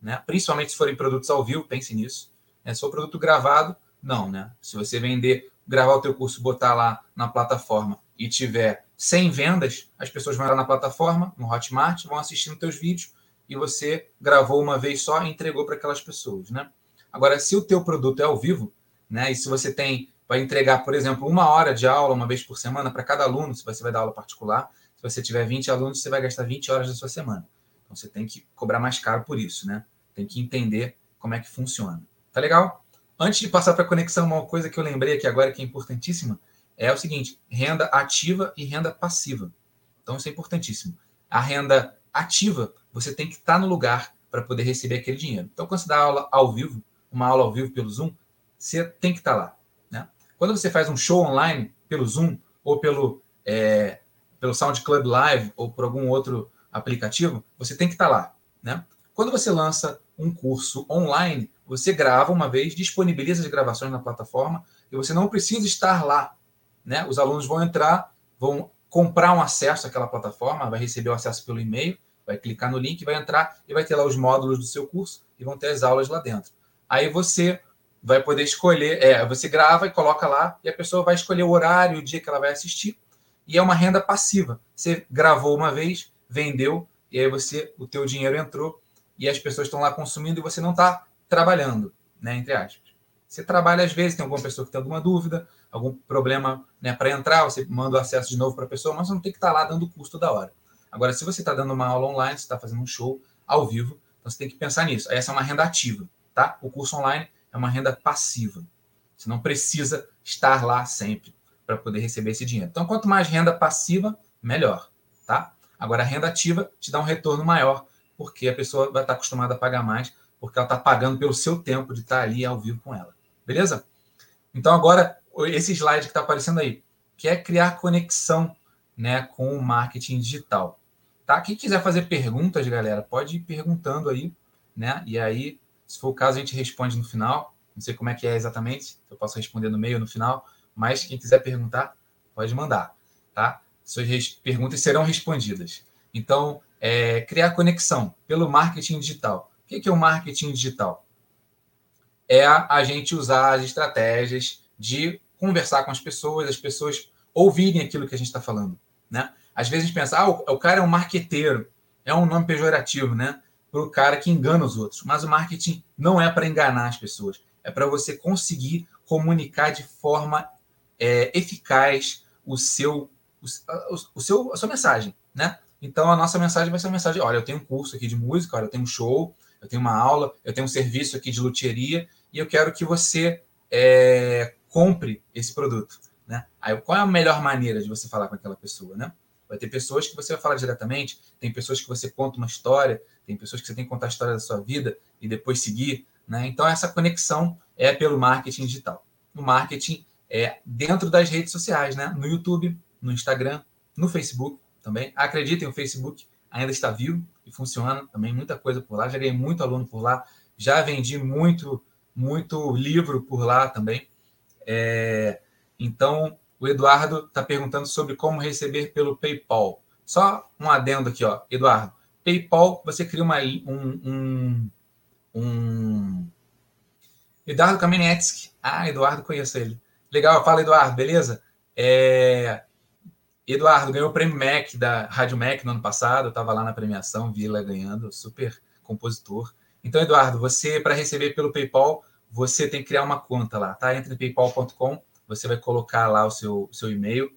né? Principalmente se forem produtos ao vivo, pense nisso. É só produto gravado? Não, né? Se você vender, gravar o teu curso, botar lá na plataforma e tiver 100 vendas, as pessoas vão lá na plataforma, no Hotmart, vão assistindo teus vídeos e você gravou uma vez só e entregou para aquelas pessoas, né? Agora, se o teu produto é ao vivo, né? E se você tem vai entregar, por exemplo, uma hora de aula uma vez por semana para cada aluno, se você vai dar aula particular, se você tiver 20 alunos, você vai gastar 20 horas da sua semana. Então você tem que cobrar mais caro por isso, né? Tem que entender como é que funciona. Tá legal? Antes de passar para a conexão, uma coisa que eu lembrei aqui agora que é importantíssima é o seguinte: renda ativa e renda passiva. Então, isso é importantíssimo. A renda ativa, você tem que estar tá no lugar para poder receber aquele dinheiro. Então, quando você dá aula ao vivo, uma aula ao vivo pelo Zoom, você tem que estar tá lá. Né? Quando você faz um show online pelo Zoom ou pelo, é, pelo SoundCloud Live ou por algum outro aplicativo, você tem que estar tá lá. Né? Quando você lança um curso online, você grava uma vez, disponibiliza as gravações na plataforma e você não precisa estar lá. Né? Os alunos vão entrar, vão comprar um acesso àquela plataforma, vai receber o acesso pelo e-mail, vai clicar no link, vai entrar e vai ter lá os módulos do seu curso e vão ter as aulas lá dentro. Aí você vai poder escolher, é, você grava e coloca lá e a pessoa vai escolher o horário, o dia que ela vai assistir e é uma renda passiva. Você gravou uma vez, vendeu e aí você, o teu dinheiro entrou e as pessoas estão lá consumindo e você não está trabalhando, né, entre aspas. Você trabalha às vezes, tem alguma pessoa que tem alguma dúvida, algum problema né, para entrar, você manda o acesso de novo para a pessoa, mas você não tem que estar tá lá dando custo da hora. Agora, se você está dando uma aula online, você está fazendo um show ao vivo, então você tem que pensar nisso. Essa é uma renda ativa, tá? O curso online é uma renda passiva. Você não precisa estar lá sempre para poder receber esse dinheiro. Então, quanto mais renda passiva, melhor, tá? Agora, a renda ativa te dá um retorno maior, porque a pessoa vai estar acostumada a pagar mais porque ela está pagando pelo seu tempo de estar ali ao vivo com ela. Beleza? Então, agora, esse slide que está aparecendo aí, que é criar conexão né, com o marketing digital. Tá? Quem quiser fazer perguntas, galera, pode ir perguntando aí, né? E aí, se for o caso, a gente responde no final. Não sei como é que é exatamente, eu posso responder no meio ou no final, mas quem quiser perguntar, pode mandar, tá? Suas perguntas serão respondidas. Então, é, criar conexão pelo marketing digital. O que é o marketing digital? É a gente usar as estratégias de conversar com as pessoas, as pessoas ouvirem aquilo que a gente está falando. Né? Às vezes a gente pensa, ah, o cara é um marqueteiro, é um nome pejorativo, né? Para o cara que engana os outros. Mas o marketing não é para enganar as pessoas, é para você conseguir comunicar de forma é, eficaz o seu, o, o, seu, a sua mensagem, né? Então a nossa mensagem vai ser uma mensagem: olha, eu tenho um curso aqui de música, olha, eu tenho um show, eu tenho uma aula, eu tenho um serviço aqui de luthieria e eu quero que você é, compre esse produto. Né? Aí, qual é a melhor maneira de você falar com aquela pessoa? Né? Vai ter pessoas que você vai falar diretamente, tem pessoas que você conta uma história, tem pessoas que você tem que contar a história da sua vida e depois seguir. Né? Então, essa conexão é pelo marketing digital. O marketing é dentro das redes sociais, né? no YouTube, no Instagram, no Facebook também. Acreditem, o Facebook ainda está vivo e funciona também, muita coisa por lá. Já ganhei muito aluno por lá, já vendi muito, muito livro por lá também. É, então, o Eduardo está perguntando sobre como receber pelo PayPal. Só um adendo aqui, ó, Eduardo. PayPal, você cria uma, um, um, um... Eduardo Kamenetsky. Ah, Eduardo, conheço ele. Legal, fala, Eduardo, beleza? É... Eduardo ganhou o prêmio Mac da Rádio Mac no ano passado. Eu estava lá na premiação, vi ele ganhando, super compositor. Então, Eduardo, você, para receber pelo PayPal, você tem que criar uma conta lá, tá? Entre paypal.com você vai colocar lá o seu, seu e-mail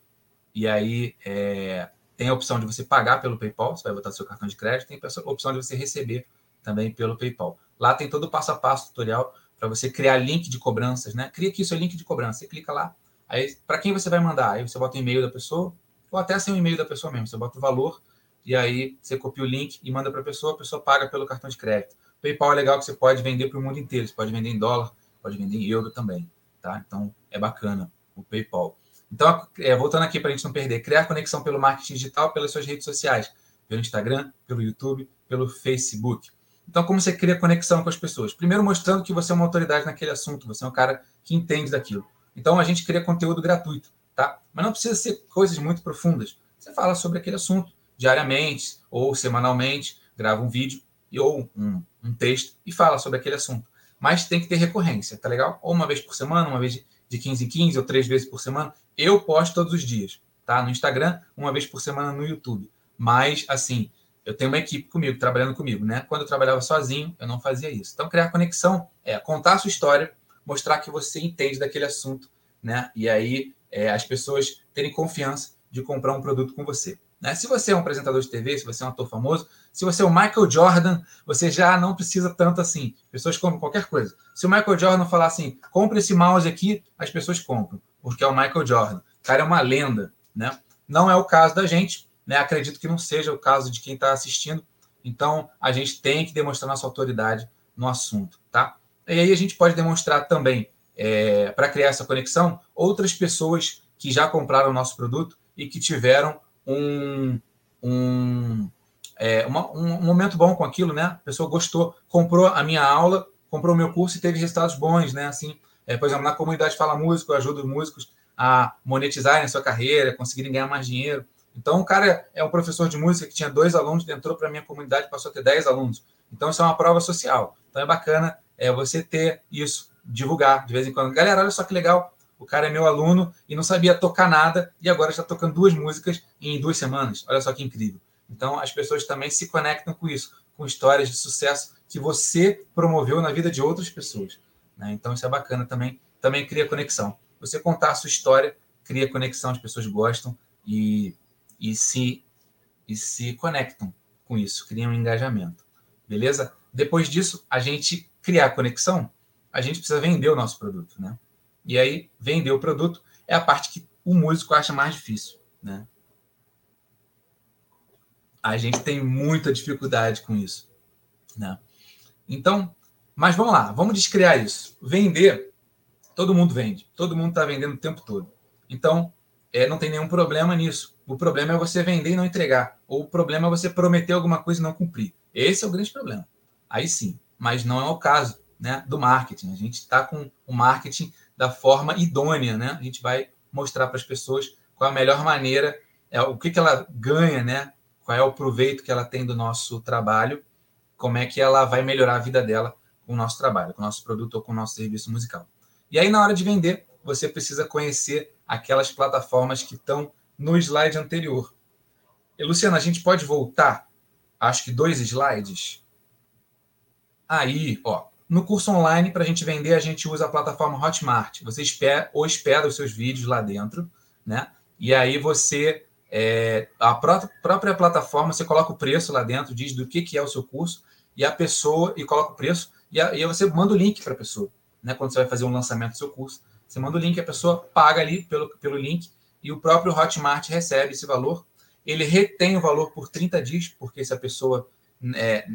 e aí é, tem a opção de você pagar pelo PayPal, você vai botar seu cartão de crédito, tem a opção de você receber também pelo PayPal. Lá tem todo o passo a passo tutorial para você criar link de cobranças, né? Cria aqui seu link de cobrança, você clica lá, aí para quem você vai mandar? Aí você bota o e-mail da pessoa, ou até sem o e-mail da pessoa mesmo, você bota o valor e aí você copia o link e manda para a pessoa, a pessoa paga pelo cartão de crédito. PayPal é legal que você pode vender para o mundo inteiro, você pode vender em dólar, pode vender em euro também, tá? Então é bacana o PayPal. Então, é, voltando aqui para a gente não perder, criar conexão pelo marketing digital pelas suas redes sociais, pelo Instagram, pelo YouTube, pelo Facebook. Então, como você cria conexão com as pessoas? Primeiro, mostrando que você é uma autoridade naquele assunto, você é um cara que entende daquilo. Então, a gente cria conteúdo gratuito, tá? Mas não precisa ser coisas muito profundas. Você fala sobre aquele assunto diariamente ou semanalmente, grava um vídeo ou um, um texto e fala sobre aquele assunto. Mas tem que ter recorrência, tá legal? Ou uma vez por semana, uma vez de 15 em 15 ou três vezes por semana. Eu posto todos os dias, tá? No Instagram, uma vez por semana no YouTube. Mas, assim, eu tenho uma equipe comigo, trabalhando comigo, né? Quando eu trabalhava sozinho, eu não fazia isso. Então, criar conexão é contar a sua história, mostrar que você entende daquele assunto, né? E aí é, as pessoas terem confiança de comprar um produto com você. Né? Se você é um apresentador de TV, se você é um ator famoso, se você é o Michael Jordan, você já não precisa tanto assim. Pessoas compram qualquer coisa. Se o Michael Jordan falar assim, compre esse mouse aqui, as pessoas compram, porque é o Michael Jordan. O cara é uma lenda, né? Não é o caso da gente, né? Acredito que não seja o caso de quem está assistindo. Então, a gente tem que demonstrar nossa autoridade no assunto, tá? E aí a gente pode demonstrar também, é, para criar essa conexão, outras pessoas que já compraram o nosso produto e que tiveram um, um, é, uma, um momento bom com aquilo, né? A pessoa gostou, comprou a minha aula, comprou o meu curso e teve resultados bons, né? Assim, é, por exemplo, na comunidade Fala Músico, eu ajudo os músicos a monetizarem a sua carreira, conseguirem ganhar mais dinheiro. Então, o cara é um professor de música que tinha dois alunos, entrou para a minha comunidade, passou a ter dez alunos. Então, isso é uma prova social. Então, é bacana é, você ter isso, divulgar de vez em quando. Galera, olha só que legal, o cara é meu aluno e não sabia tocar nada e agora está tocando duas músicas em duas semanas. Olha só que incrível. Então, as pessoas também se conectam com isso, com histórias de sucesso que você promoveu na vida de outras pessoas. Né? Então, isso é bacana também. Também cria conexão. Você contar a sua história, cria conexão, as pessoas gostam e, e, se, e se conectam com isso, criam um engajamento. Beleza? Depois disso, a gente criar conexão, a gente precisa vender o nosso produto, né? E aí, vender o produto é a parte que o músico acha mais difícil, né? A gente tem muita dificuldade com isso, né? Então, mas vamos lá, vamos descriar isso. Vender, todo mundo vende, todo mundo está vendendo o tempo todo. Então, é, não tem nenhum problema nisso. O problema é você vender e não entregar. Ou o problema é você prometer alguma coisa e não cumprir. Esse é o grande problema. Aí sim, mas não é o caso né, do marketing. A gente está com o marketing da forma idônea, né? A gente vai mostrar para as pessoas qual a melhor maneira, é, o que, que ela ganha, né? Qual é o proveito que ela tem do nosso trabalho, como é que ela vai melhorar a vida dela com o nosso trabalho, com o nosso produto ou com o nosso serviço musical. E aí, na hora de vender, você precisa conhecer aquelas plataformas que estão no slide anterior. E, Luciana, a gente pode voltar, acho que dois slides. Aí, ó, no curso online, para a gente vender, a gente usa a plataforma Hotmart. Você espera, hospeda os seus vídeos lá dentro, né? E aí você, é, a pró própria plataforma, você coloca o preço lá dentro, diz do que, que é o seu curso, e a pessoa, e coloca o preço, e, a, e você manda o link para a pessoa, né? Quando você vai fazer um lançamento do seu curso, Você manda o link, a pessoa paga ali pelo, pelo link e o próprio Hotmart recebe esse valor. Ele retém o valor por 30 dias, porque se a pessoa é,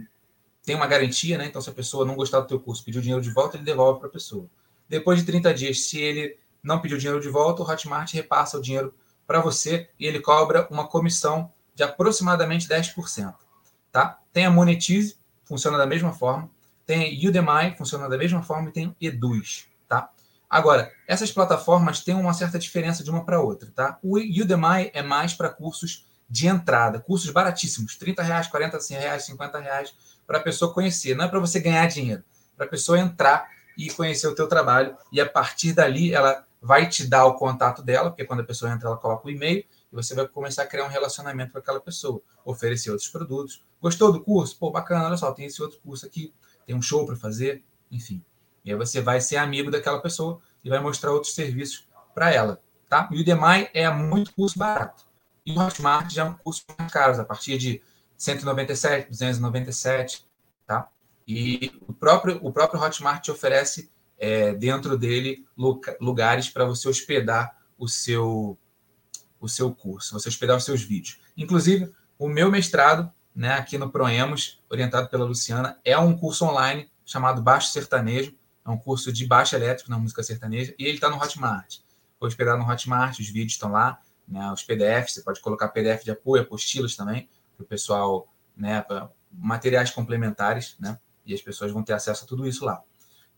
tem uma garantia, né? Então, se a pessoa não gostar do teu curso, pedir o dinheiro de volta, ele devolve para a pessoa. Depois de 30 dias, se ele não pedir o dinheiro de volta, o Hotmart repassa o dinheiro para você e ele cobra uma comissão de aproximadamente 10%. Tá? Tem a Monetize, funciona da mesma forma. Tem a Udemy, funciona da mesma forma. E tem Eduz. Tá? Agora, essas plataformas têm uma certa diferença de uma para outra. Tá? O Udemy é mais para cursos de entrada, cursos baratíssimos, 30 reais, 40 reais, 50 reais, para a pessoa conhecer. Não é para você ganhar dinheiro, para a pessoa entrar e conhecer o teu trabalho. E a partir dali, ela vai te dar o contato dela, porque quando a pessoa entra, ela coloca o e-mail, e você vai começar a criar um relacionamento com aquela pessoa, oferecer outros produtos. Gostou do curso? Pô, bacana, olha só, tem esse outro curso aqui, tem um show para fazer, enfim. E aí você vai ser amigo daquela pessoa e vai mostrar outros serviços para ela, tá? E o Udemy é muito curso barato. E o Hotmart já é um curso mais caro, a partir de 197, 297, tá? E o próprio, o próprio Hotmart te oferece é, dentro dele lugares para você hospedar o seu, o seu curso, você hospedar os seus vídeos. Inclusive, o meu mestrado, né, aqui no Proemos, orientado pela Luciana, é um curso online chamado Baixo Sertanejo, é um curso de baixo elétrico na música sertaneja, e ele está no Hotmart. Vou hospedar no Hotmart, os vídeos estão lá, né, os PDFs, você pode colocar PDF de apoio, apostilas também, para o pessoal, né, materiais complementares, né, e as pessoas vão ter acesso a tudo isso lá.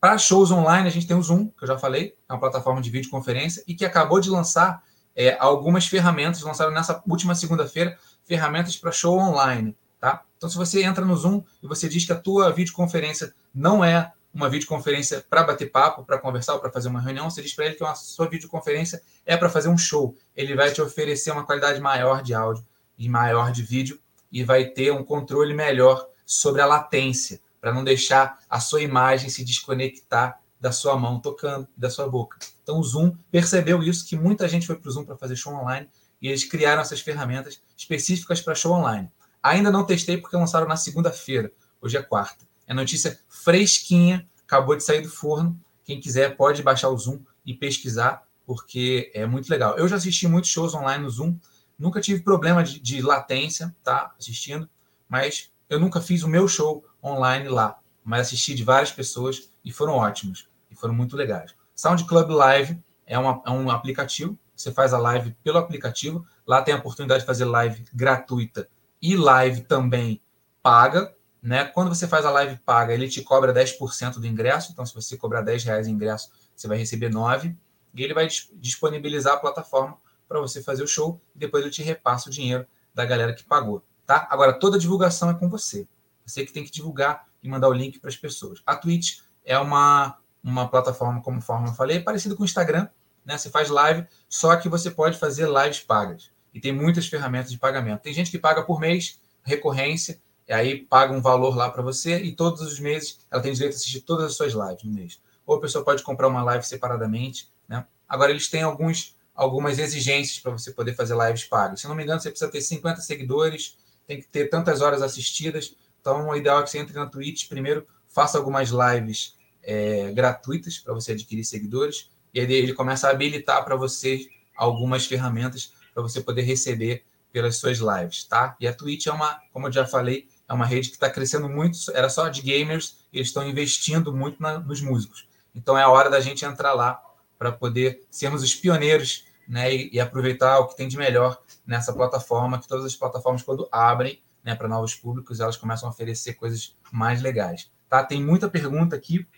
Para shows online, a gente tem o Zoom, que eu já falei, é uma plataforma de videoconferência e que acabou de lançar é, algumas ferramentas, lançaram nessa última segunda-feira, ferramentas para show online. Tá? Então, se você entra no Zoom e você diz que a tua videoconferência não é uma videoconferência para bater papo, para conversar ou para fazer uma reunião, você diz para ele que a sua videoconferência é para fazer um show. Ele vai te oferecer uma qualidade maior de áudio e maior de vídeo e vai ter um controle melhor sobre a latência para não deixar a sua imagem se desconectar da sua mão tocando, da sua boca. Então o Zoom percebeu isso, que muita gente foi para o Zoom para fazer show online e eles criaram essas ferramentas específicas para show online. Ainda não testei porque lançaram na segunda-feira, hoje é quarta. É notícia fresquinha, acabou de sair do forno. Quem quiser pode baixar o Zoom e pesquisar, porque é muito legal. Eu já assisti muitos shows online no Zoom, nunca tive problema de, de latência, tá? Assistindo, mas eu nunca fiz o meu show online lá, mas assisti de várias pessoas e foram ótimos e foram muito legais. Sound Club Live é, uma, é um aplicativo, você faz a live pelo aplicativo, lá tem a oportunidade de fazer live gratuita e live também paga. Né? Quando você faz a live paga, ele te cobra 10% do ingresso, então se você cobrar 10 reais em ingresso, você vai receber 9, e ele vai disponibilizar a plataforma para você fazer o show, e depois ele te repassa o dinheiro da galera que pagou. Tá? Agora, toda a divulgação é com você. Você que tem que divulgar e mandar o link para as pessoas. A Twitch é uma, uma plataforma, como forma eu falei, parecida com o Instagram. Né? Você faz live, só que você pode fazer lives pagas. E tem muitas ferramentas de pagamento. Tem gente que paga por mês, recorrência, e aí paga um valor lá para você, e todos os meses ela tem direito a assistir todas as suas lives no mês. Ou a pessoa pode comprar uma live separadamente. Né? Agora, eles têm alguns, algumas exigências para você poder fazer lives pagas. Se não me engano, você precisa ter 50 seguidores, tem que ter tantas horas assistidas. Então, o ideal é que você entre na Twitch primeiro, faça algumas lives é, gratuitas para você adquirir seguidores, e aí ele começa a habilitar para você algumas ferramentas para você poder receber pelas suas lives, tá? E a Twitch é uma, como eu já falei, é uma rede que está crescendo muito, era só de gamers, e eles estão investindo muito na, nos músicos. Então é a hora da gente entrar lá para poder sermos os pioneiros né, e, e, aproveitar o que tem de melhor nessa plataforma, que todas as plataformas, quando abrem, né, para novos públicos, elas começam a oferecer coisas mais legais. Tá? Tem muita pergunta aqui.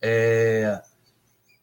É...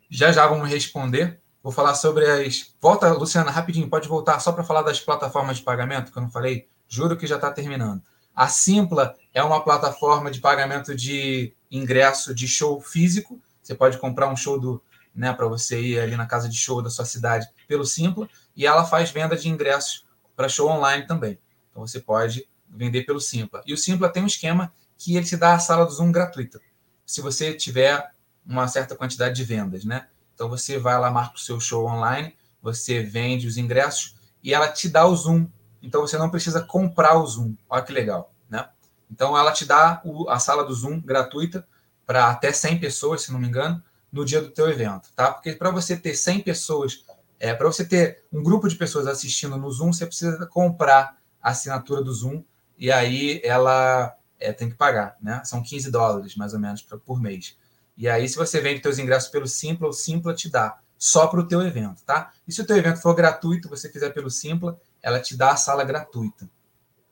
Já já vamos responder. Vou falar sobre as. Volta, Luciana, rapidinho, pode voltar só para falar das plataformas de pagamento que eu não falei. Juro que já está terminando. A Simpla é uma plataforma de pagamento de ingresso de show físico. Você pode comprar um show do, né, para você ir ali na casa de show da sua cidade pelo Simpla, e ela faz venda de ingressos para show online também. Então você pode vender pelo Simpla. E o Simpla tem um esquema que ele te dá a sala do Zoom gratuita, se você tiver uma certa quantidade de vendas, né? Então você vai lá, marca o seu show online, você vende os ingressos e ela te dá o Zoom. Então você não precisa comprar o Zoom. Olha que legal, né? Então ela te dá o, a sala do Zoom gratuita para até 100 pessoas, se não me engano, no dia do teu evento, tá? Porque para você ter 100 pessoas, é, para você ter um grupo de pessoas assistindo no Zoom, você precisa comprar a assinatura do Zoom e aí ela é, tem que pagar, né? São 15 dólares, mais ou menos, pra, por mês. E aí, se você vende seus ingressos pelo Simpla, o Simpla te dá só para o teu evento, tá? E se o teu evento for gratuito, você fizer pelo Simpla, ela te dá a sala gratuita.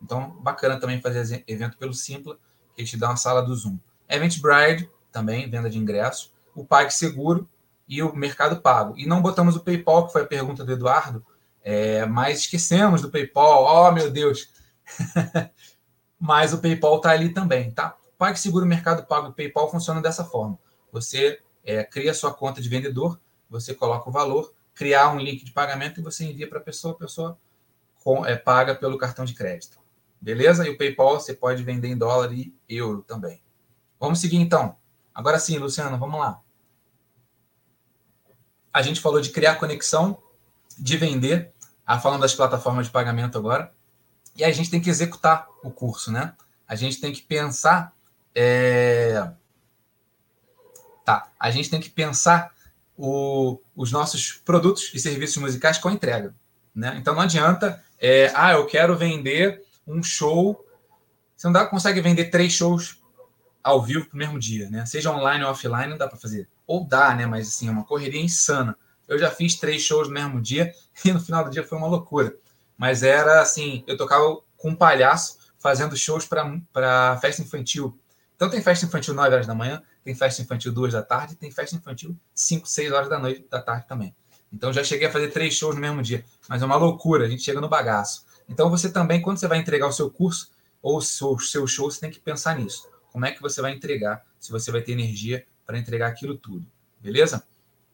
Então, bacana também fazer evento pelo Simpla, que te dá uma sala do Zoom. Eventbrite, também, venda de ingresso. O PagSeguro e o Mercado Pago. E não botamos o PayPal, que foi a pergunta do Eduardo, é, mas esquecemos do PayPal. Oh, meu Deus! mas o PayPal está ali também, tá? PagSeguro, Mercado Pago e PayPal funcionam dessa forma. Você é, cria sua conta de vendedor, você coloca o valor, criar um link de pagamento e você envia para a pessoa, a pessoa com, é, paga pelo cartão de crédito. Beleza? E o PayPal você pode vender em dólar e euro também. Vamos seguir então. Agora sim, Luciano, vamos lá. A gente falou de criar conexão, de vender, a falando das plataformas de pagamento agora. E a gente tem que executar o curso, né? A gente tem que pensar. É... Tá, a gente tem que pensar o, os nossos produtos e serviços musicais com entrega. Né? Então não adianta, é, ah, eu quero vender um show. Você não dá, consegue vender três shows ao vivo no mesmo dia, né? Seja online ou offline, não dá para fazer. Ou dá, né? Mas assim, é uma correria insana. Eu já fiz três shows no mesmo dia e no final do dia foi uma loucura. Mas era assim, eu tocava com um palhaço fazendo shows para festa infantil. Então tem festa infantil 9 horas da manhã, tem festa infantil 2 da tarde, tem festa infantil 5, 6 horas da noite da tarde também. Então já cheguei a fazer três shows no mesmo dia, mas é uma loucura, a gente chega no bagaço. Então você também, quando você vai entregar o seu curso ou o seu, seu show, você tem que pensar nisso. Como é que você vai entregar, se você vai ter energia para entregar aquilo tudo, beleza?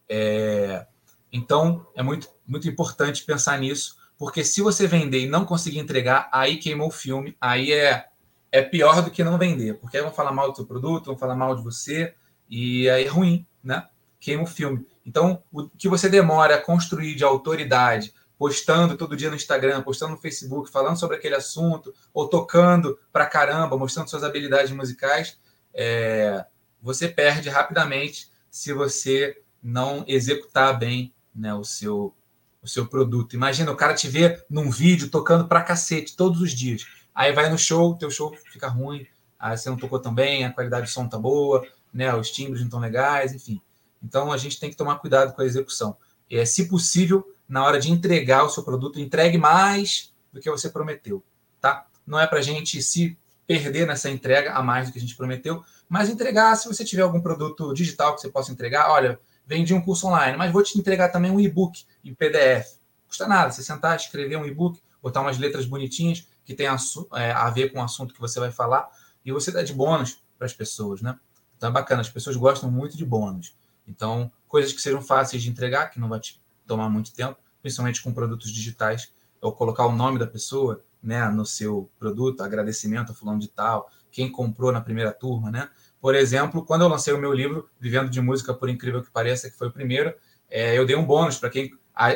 É... Então é muito, muito importante pensar nisso, porque se você vender e não conseguir entregar, aí queimou o filme, aí é, é pior do que não vender, porque aí vão falar mal do seu produto, vão falar mal de você, e aí é ruim, né? Queima o filme. Então, o que você demora a construir de autoridade, postando todo dia no Instagram, postando no Facebook, falando sobre aquele assunto, ou tocando pra caramba, mostrando suas habilidades musicais, é, você perde rapidamente se você não executar bem né, o seu o seu produto. Imagina o cara te ver num vídeo tocando pra cacete todos os dias. Aí vai no show, teu show fica ruim, aí você não tocou tão bem, a qualidade do som tá boa, né, os timbres não estão legais, enfim. Então a gente tem que tomar cuidado com a execução. É, se possível, na hora de entregar o seu produto, entregue mais do que você prometeu, tá? Não é para gente se perder nessa entrega a mais do que a gente prometeu, mas entregar, se você tiver algum produto digital que você possa entregar, olha, vendi um curso online, mas vou te entregar também um e-book em PDF. Custa nada, você sentar, escrever um e-book, botar umas letras bonitinhas que tem a, é, a ver com o assunto que você vai falar, e você dá de bônus para as pessoas, né? Então é bacana, as pessoas gostam muito de bônus. Então, coisas que sejam fáceis de entregar, que não vai te tomar muito tempo, principalmente com produtos digitais, ou colocar o nome da pessoa né, no seu produto, agradecimento a fulano de tal, quem comprou na primeira turma, né? Por exemplo, quando eu lancei o meu livro, Vivendo de Música, por incrível que pareça, que foi o primeiro, é, eu dei um bônus para quem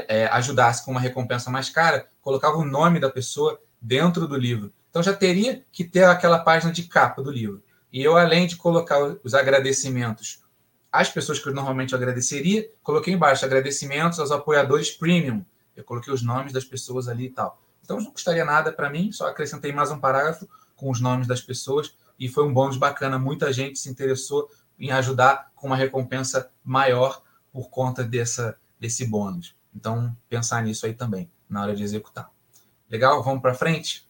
é, ajudasse com uma recompensa mais cara, colocava o nome da pessoa dentro do livro. Então já teria que ter aquela página de capa do livro. E eu, além de colocar os agradecimentos às pessoas que eu normalmente agradeceria, coloquei embaixo agradecimentos aos apoiadores premium. Eu coloquei os nomes das pessoas ali e tal. Então não custaria nada para mim, só acrescentei mais um parágrafo com os nomes das pessoas e foi um bônus bacana. Muita gente se interessou em ajudar com uma recompensa maior por conta dessa, desse bônus. Então, pensar nisso aí também, na hora de executar. Legal? Vamos para frente?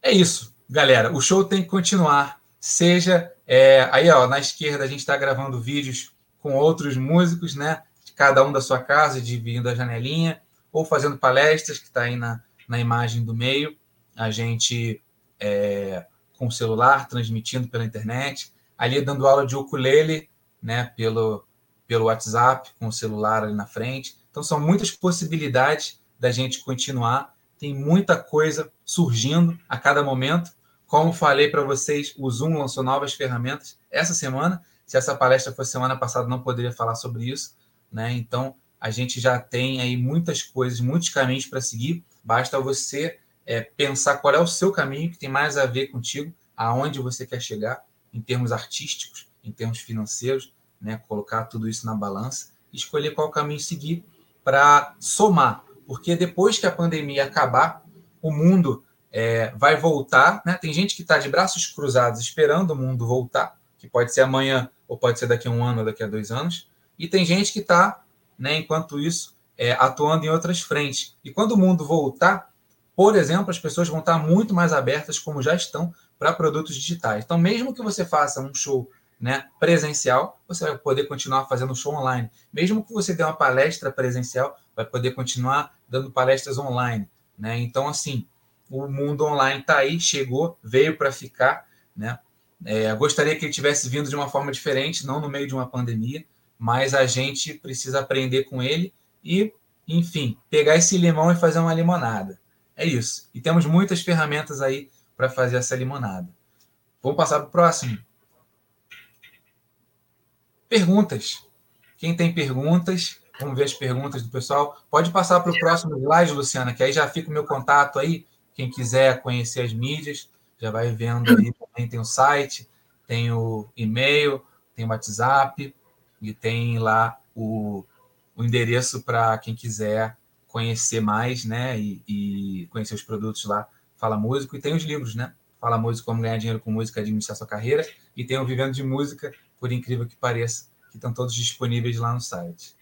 É isso, galera. O show tem que continuar. Seja é, aí, ó, na esquerda a gente está gravando vídeos com outros músicos, né? Cada um da sua casa, dividindo a janelinha, ou fazendo palestras, que está aí na, na imagem do meio. A gente é, com o celular, transmitindo pela internet, ali dando aula de ukulele, né, pelo, pelo WhatsApp, com o celular ali na frente. Então, são muitas possibilidades da gente continuar. Tem muita coisa surgindo a cada momento. Como falei para vocês, o Zoom lançou novas ferramentas essa semana. Se essa palestra fosse semana passada, não poderia falar sobre isso. Né? Então, a gente já tem aí muitas coisas, muitos caminhos para seguir. Basta você é, pensar qual é o seu caminho que tem mais a ver contigo, aonde você quer chegar em termos artísticos, em termos financeiros, né? colocar tudo isso na balança escolher qual caminho seguir para somar. Porque depois que a pandemia acabar, o mundo é, vai voltar. Né? Tem gente que está de braços cruzados esperando o mundo voltar, que pode ser amanhã ou pode ser daqui a um ano ou daqui a dois anos. E tem gente que está, né, enquanto isso, é, atuando em outras frentes. E quando o mundo voltar, por exemplo, as pessoas vão estar muito mais abertas, como já estão, para produtos digitais. Então, mesmo que você faça um show né, presencial, você vai poder continuar fazendo show online. Mesmo que você dê uma palestra presencial, vai poder continuar dando palestras online. Né? Então, assim, o mundo online está aí, chegou, veio para ficar. Né? É, gostaria que ele tivesse vindo de uma forma diferente, não no meio de uma pandemia, mas a gente precisa aprender com ele e, enfim, pegar esse limão e fazer uma limonada. É isso. E temos muitas ferramentas aí para fazer essa limonada. Vamos passar para o próximo. Perguntas. Quem tem perguntas, vamos ver as perguntas do pessoal. Pode passar para o próximo slide, Luciana, que aí já fica o meu contato aí. Quem quiser conhecer as mídias, já vai vendo aí. Também tem o site, tem o e-mail, tem o WhatsApp e tem lá o, o endereço para quem quiser conhecer mais, né? E, e, conhecer os produtos lá, Fala Músico, e tem os livros, né? Fala Músico, Como Ganhar Dinheiro com Música, Administrar Sua Carreira, e tem o Vivendo de Música, por incrível que pareça, que estão todos disponíveis lá no site.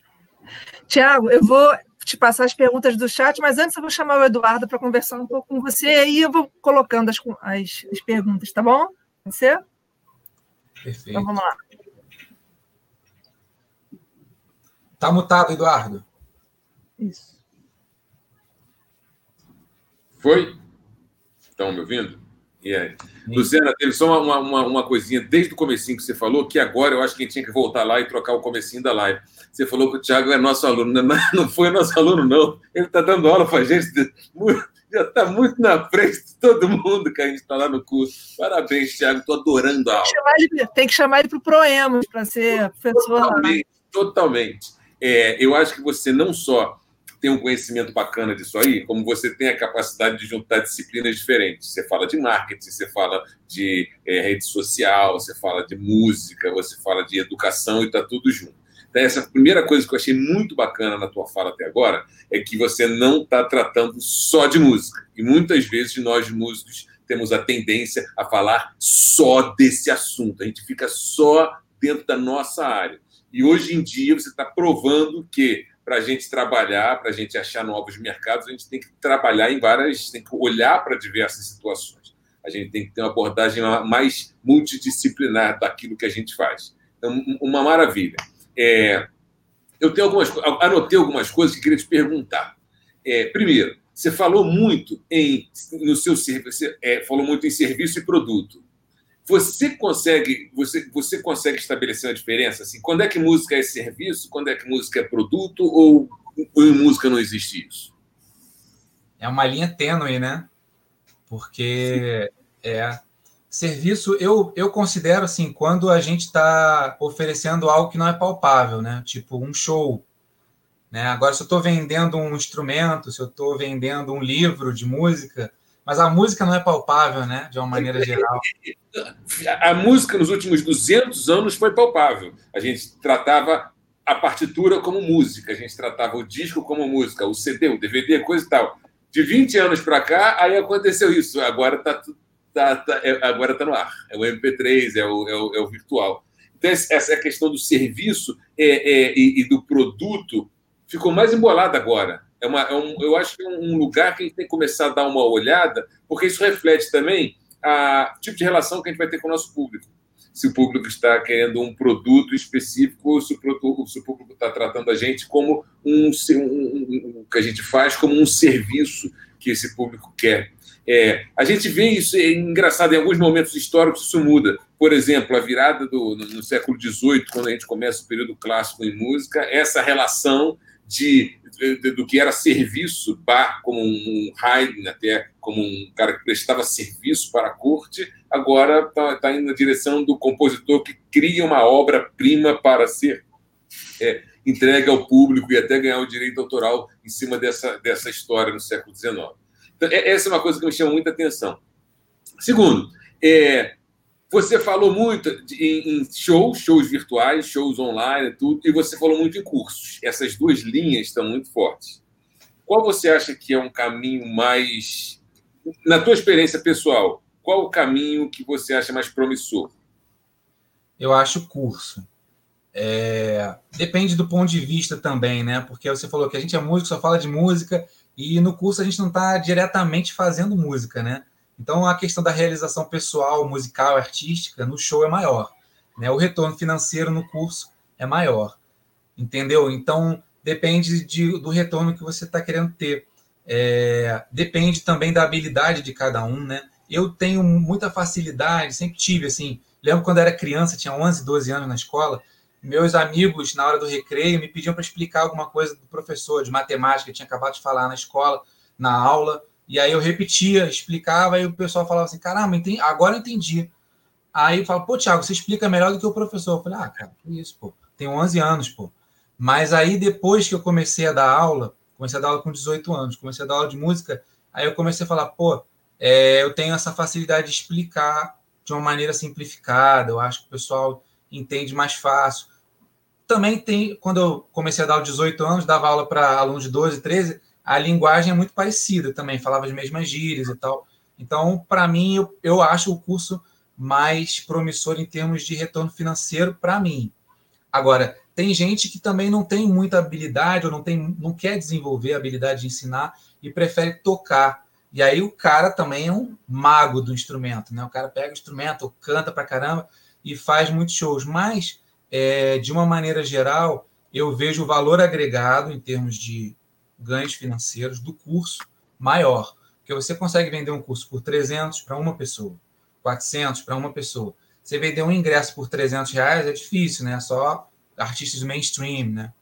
Tiago, eu vou te passar as perguntas do chat, mas antes eu vou chamar o Eduardo para conversar um pouco com você, e aí eu vou colocando as, as, as perguntas, tá bom? Ser? Perfeito. Então vamos lá. Tá mutado, Eduardo. Isso. Foi? Estão me ouvindo? E aí? Luciana, teve só uma, uma, uma, coisinha desde o comecinho que você falou, que agora eu acho que a gente tinha que voltar lá e trocar o comecinho da live. Você falou que o Thiago é nosso aluno. Não, não foi nosso aluno, não. Ele está dando aula para a gente. Já está muito na frente de todo mundo que a gente está lá no curso. Parabéns, Thiago. Estou adorando a aula. Tem que chamar ele para o Proemos para ser professor. Totalmente. Lá. Totalmente é, eu acho que você não só tem um conhecimento bacana disso aí, como você tem a capacidade de juntar disciplinas diferentes. Você fala de marketing, você fala de é, rede social, você fala de música, você fala de educação e está tudo junto. Então, essa primeira coisa que eu achei muito bacana na tua fala até agora é que você não está tratando só de música. E muitas vezes nós músicos temos a tendência a falar só desse assunto. A gente fica só dentro da nossa área. E hoje em dia você está provando que para a gente trabalhar, para a gente achar novos mercados, a gente tem que trabalhar em várias, tem que olhar para diversas situações. A gente tem que ter uma abordagem mais multidisciplinar daquilo que a gente faz. Então, uma maravilha. É, eu tenho algumas, anotei algumas coisas que queria te perguntar. É, primeiro, você falou muito em no seu serviço, é, falou muito em serviço e produto. Você consegue, você, você consegue estabelecer uma diferença? Assim, quando é que música é serviço, quando é que música é produto, ou, ou em música não existe isso? É uma linha tênue, né? Porque é serviço, eu, eu considero assim, quando a gente está oferecendo algo que não é palpável, né? Tipo um show. Né? Agora, se eu estou vendendo um instrumento, se eu estou vendendo um livro de música, mas a música não é palpável, né? De uma maneira geral. A música nos últimos 200 anos foi palpável. A gente tratava a partitura como música, a gente tratava o disco como música, o CD, o DVD, coisa e tal. De 20 anos para cá, aí aconteceu isso. Agora está tá, tá, é, agora tá no ar. É o MP3, é o, é o, é o virtual. Então, essa questão do serviço é, é, e, e do produto ficou mais embolada agora. É, uma, é um, eu acho que é um lugar que a gente tem que começar a dar uma olhada, porque isso reflete também o tipo de relação que a gente vai ter com o nosso público. Se o público está querendo um produto específico se o, produto, se o público está tratando a gente como um, um, um, um, que a gente faz como um serviço que esse público quer. É, a gente vê isso, é engraçado, em alguns momentos históricos isso muda. Por exemplo, a virada do, no, no século XVIII, quando a gente começa o período clássico em música, essa relação de, de, do que era serviço, bar como um Haydn, até como um cara que prestava serviço para a corte, agora está tá indo na direção do compositor que cria uma obra-prima para ser é, entregue ao público e até ganhar o direito autoral em cima dessa, dessa história no século XIX. Então, é, essa é uma coisa que me chama muita atenção. Segundo, é, Você falou muito em, shows, shows virtuais, shows online, tudo, e você falou muito em cursos. Essas duas linhas estão muito fortes. Qual você acha que é um caminho mais, na tua experiência pessoal, qual o caminho que você acha mais promissor? Eu acho curso. É... Depende do ponto de vista também, né? Porque você falou que a gente é músico, só fala de música, e no curso a gente não está diretamente fazendo música, né? Então, a questão da realização pessoal, musical, artística, no show é maior. Né? O retorno financeiro no curso é maior. Entendeu? Então, depende de, do retorno que você está querendo ter. É, depende também da habilidade de cada um, né? Eu tenho muita facilidade, sempre tive, assim. Lembro quando era criança, tinha 11, 12 anos na escola, meus amigos, na hora do recreio, me pediam para explicar alguma coisa do professor de matemática, que tinha acabado de falar na escola, na aula. E aí eu repetia, explicava, e o pessoal falava assim: caramba, entendi, agora eu entendi. Aí fala, pô, Thiago, você explica melhor do que o professor. Eu falei, ah, cara, que isso, pô. Tenho 11 anos, pô. Mas aí depois que eu comecei a dar aula, comecei a dar aula com 18 anos, comecei a dar aula de música, aí eu comecei a falar, pô, é, eu tenho essa facilidade de explicar de uma maneira simplificada, eu acho que o pessoal entende mais fácil. Também tem, quando eu comecei a dar aula de 18 anos, dava aula para alunos de 12, 13, a linguagem é muito parecida também, falava as mesmas gírias e tal. Então, para mim, eu, eu acho o curso mais promissor em termos de retorno financeiro para mim. Agora, tem gente que também não tem muita habilidade ou não, tem, não quer desenvolver a habilidade de ensinar e prefere tocar. E aí o cara também é um mago do instrumento, né? O cara pega o instrumento, canta pra caramba e faz muitos shows. Mas, é, de uma maneira geral, eu vejo o valor agregado em termos de ganhos financeiros do curso maior. Porque você consegue vender um curso por 300 para uma pessoa, 400 para uma pessoa. Você vender um ingresso por 300 reais é difícil, né? Só artistas mainstream, né?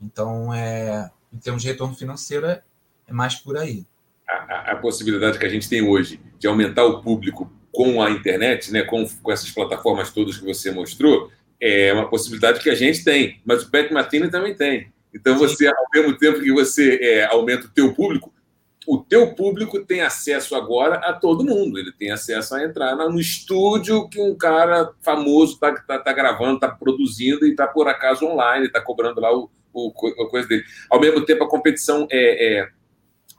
Então, é, em termos de retorno financeiro, é, é mais por aí. A, a, possibilidade que a gente tem hoje de aumentar o público com a internet, né, com, com essas plataformas todas que você mostrou, é uma possibilidade que a gente tem, mas o Pat Martini também tem. Então, você, ao mesmo tempo que você é, aumenta o teu público, o teu público tem acesso agora a todo mundo. Ele tem acesso a entrar no estúdio que um cara famoso está tá, tá gravando, está produzindo e está, por acaso, online, está cobrando lá o, o, a coisa dele. Ao mesmo tempo, a competição é, é,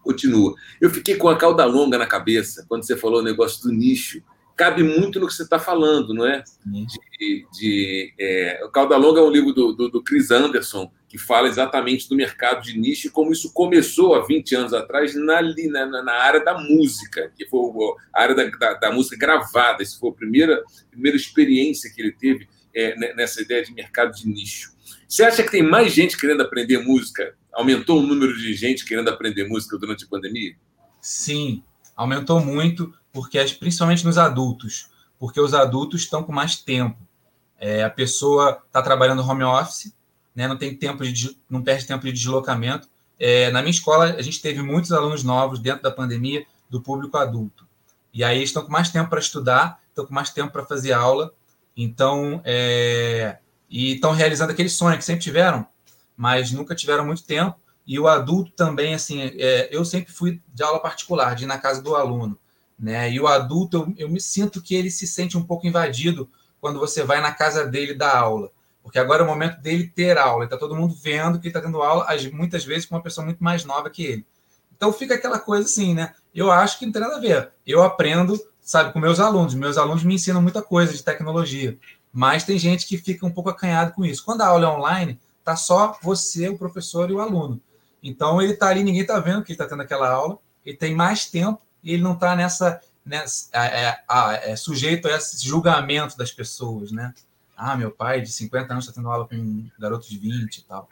continua. Eu fiquei com a cauda longa na cabeça quando você falou o negócio do nicho cabe muito no que você está falando, não é? De, de é, o Cauda Longa é um livro do, do, do, Chris Anderson, que fala exatamente do mercado de nicho e como isso começou há 20 anos atrás na, na, na área da música, que foi a área da, da, da música gravada. Essa foi a primeira, primeira experiência que ele teve é, nessa ideia de mercado de nicho. Você acha que tem mais gente querendo aprender música? Aumentou o número de gente querendo aprender música durante a pandemia? Sim, aumentou muito porque principalmente nos adultos, porque os adultos estão com mais tempo. É, a pessoa está trabalhando home office, né, não tem tempo de, não perde tempo de deslocamento. É, na minha escola, a gente teve muitos alunos novos dentro da pandemia do público adulto. E aí eles estão com mais tempo para estudar, estão com mais tempo para fazer aula, então é, e estão realizando aquele sonho que sempre tiveram, mas nunca tiveram muito tempo. E o adulto também, assim, é, eu sempre fui de aula particular, de ir na casa do aluno. Né? E o adulto, eu, eu me sinto que ele se sente um pouco invadido quando você vai na casa dele dar aula. Porque agora é o momento dele ter aula. Está todo mundo vendo que ele está tendo aula, muitas vezes com uma pessoa muito mais nova que ele. Então fica aquela coisa assim, né? Eu acho que não tem nada a ver. Eu aprendo, sabe, com meus alunos. Meus alunos me ensinam muita coisa de tecnologia. Mas tem gente que fica um pouco acanhado com isso. Quando a aula é online, tá só você, o professor e o aluno. Então ele está ali, ninguém está vendo que ele está tendo aquela aula. Ele tem mais tempo e ele não está nessa, nessa é, é, é, sujeito a esse julgamento das pessoas, né? Ah, meu pai de 50 anos está tendo aula com um garoto de 20 e tal.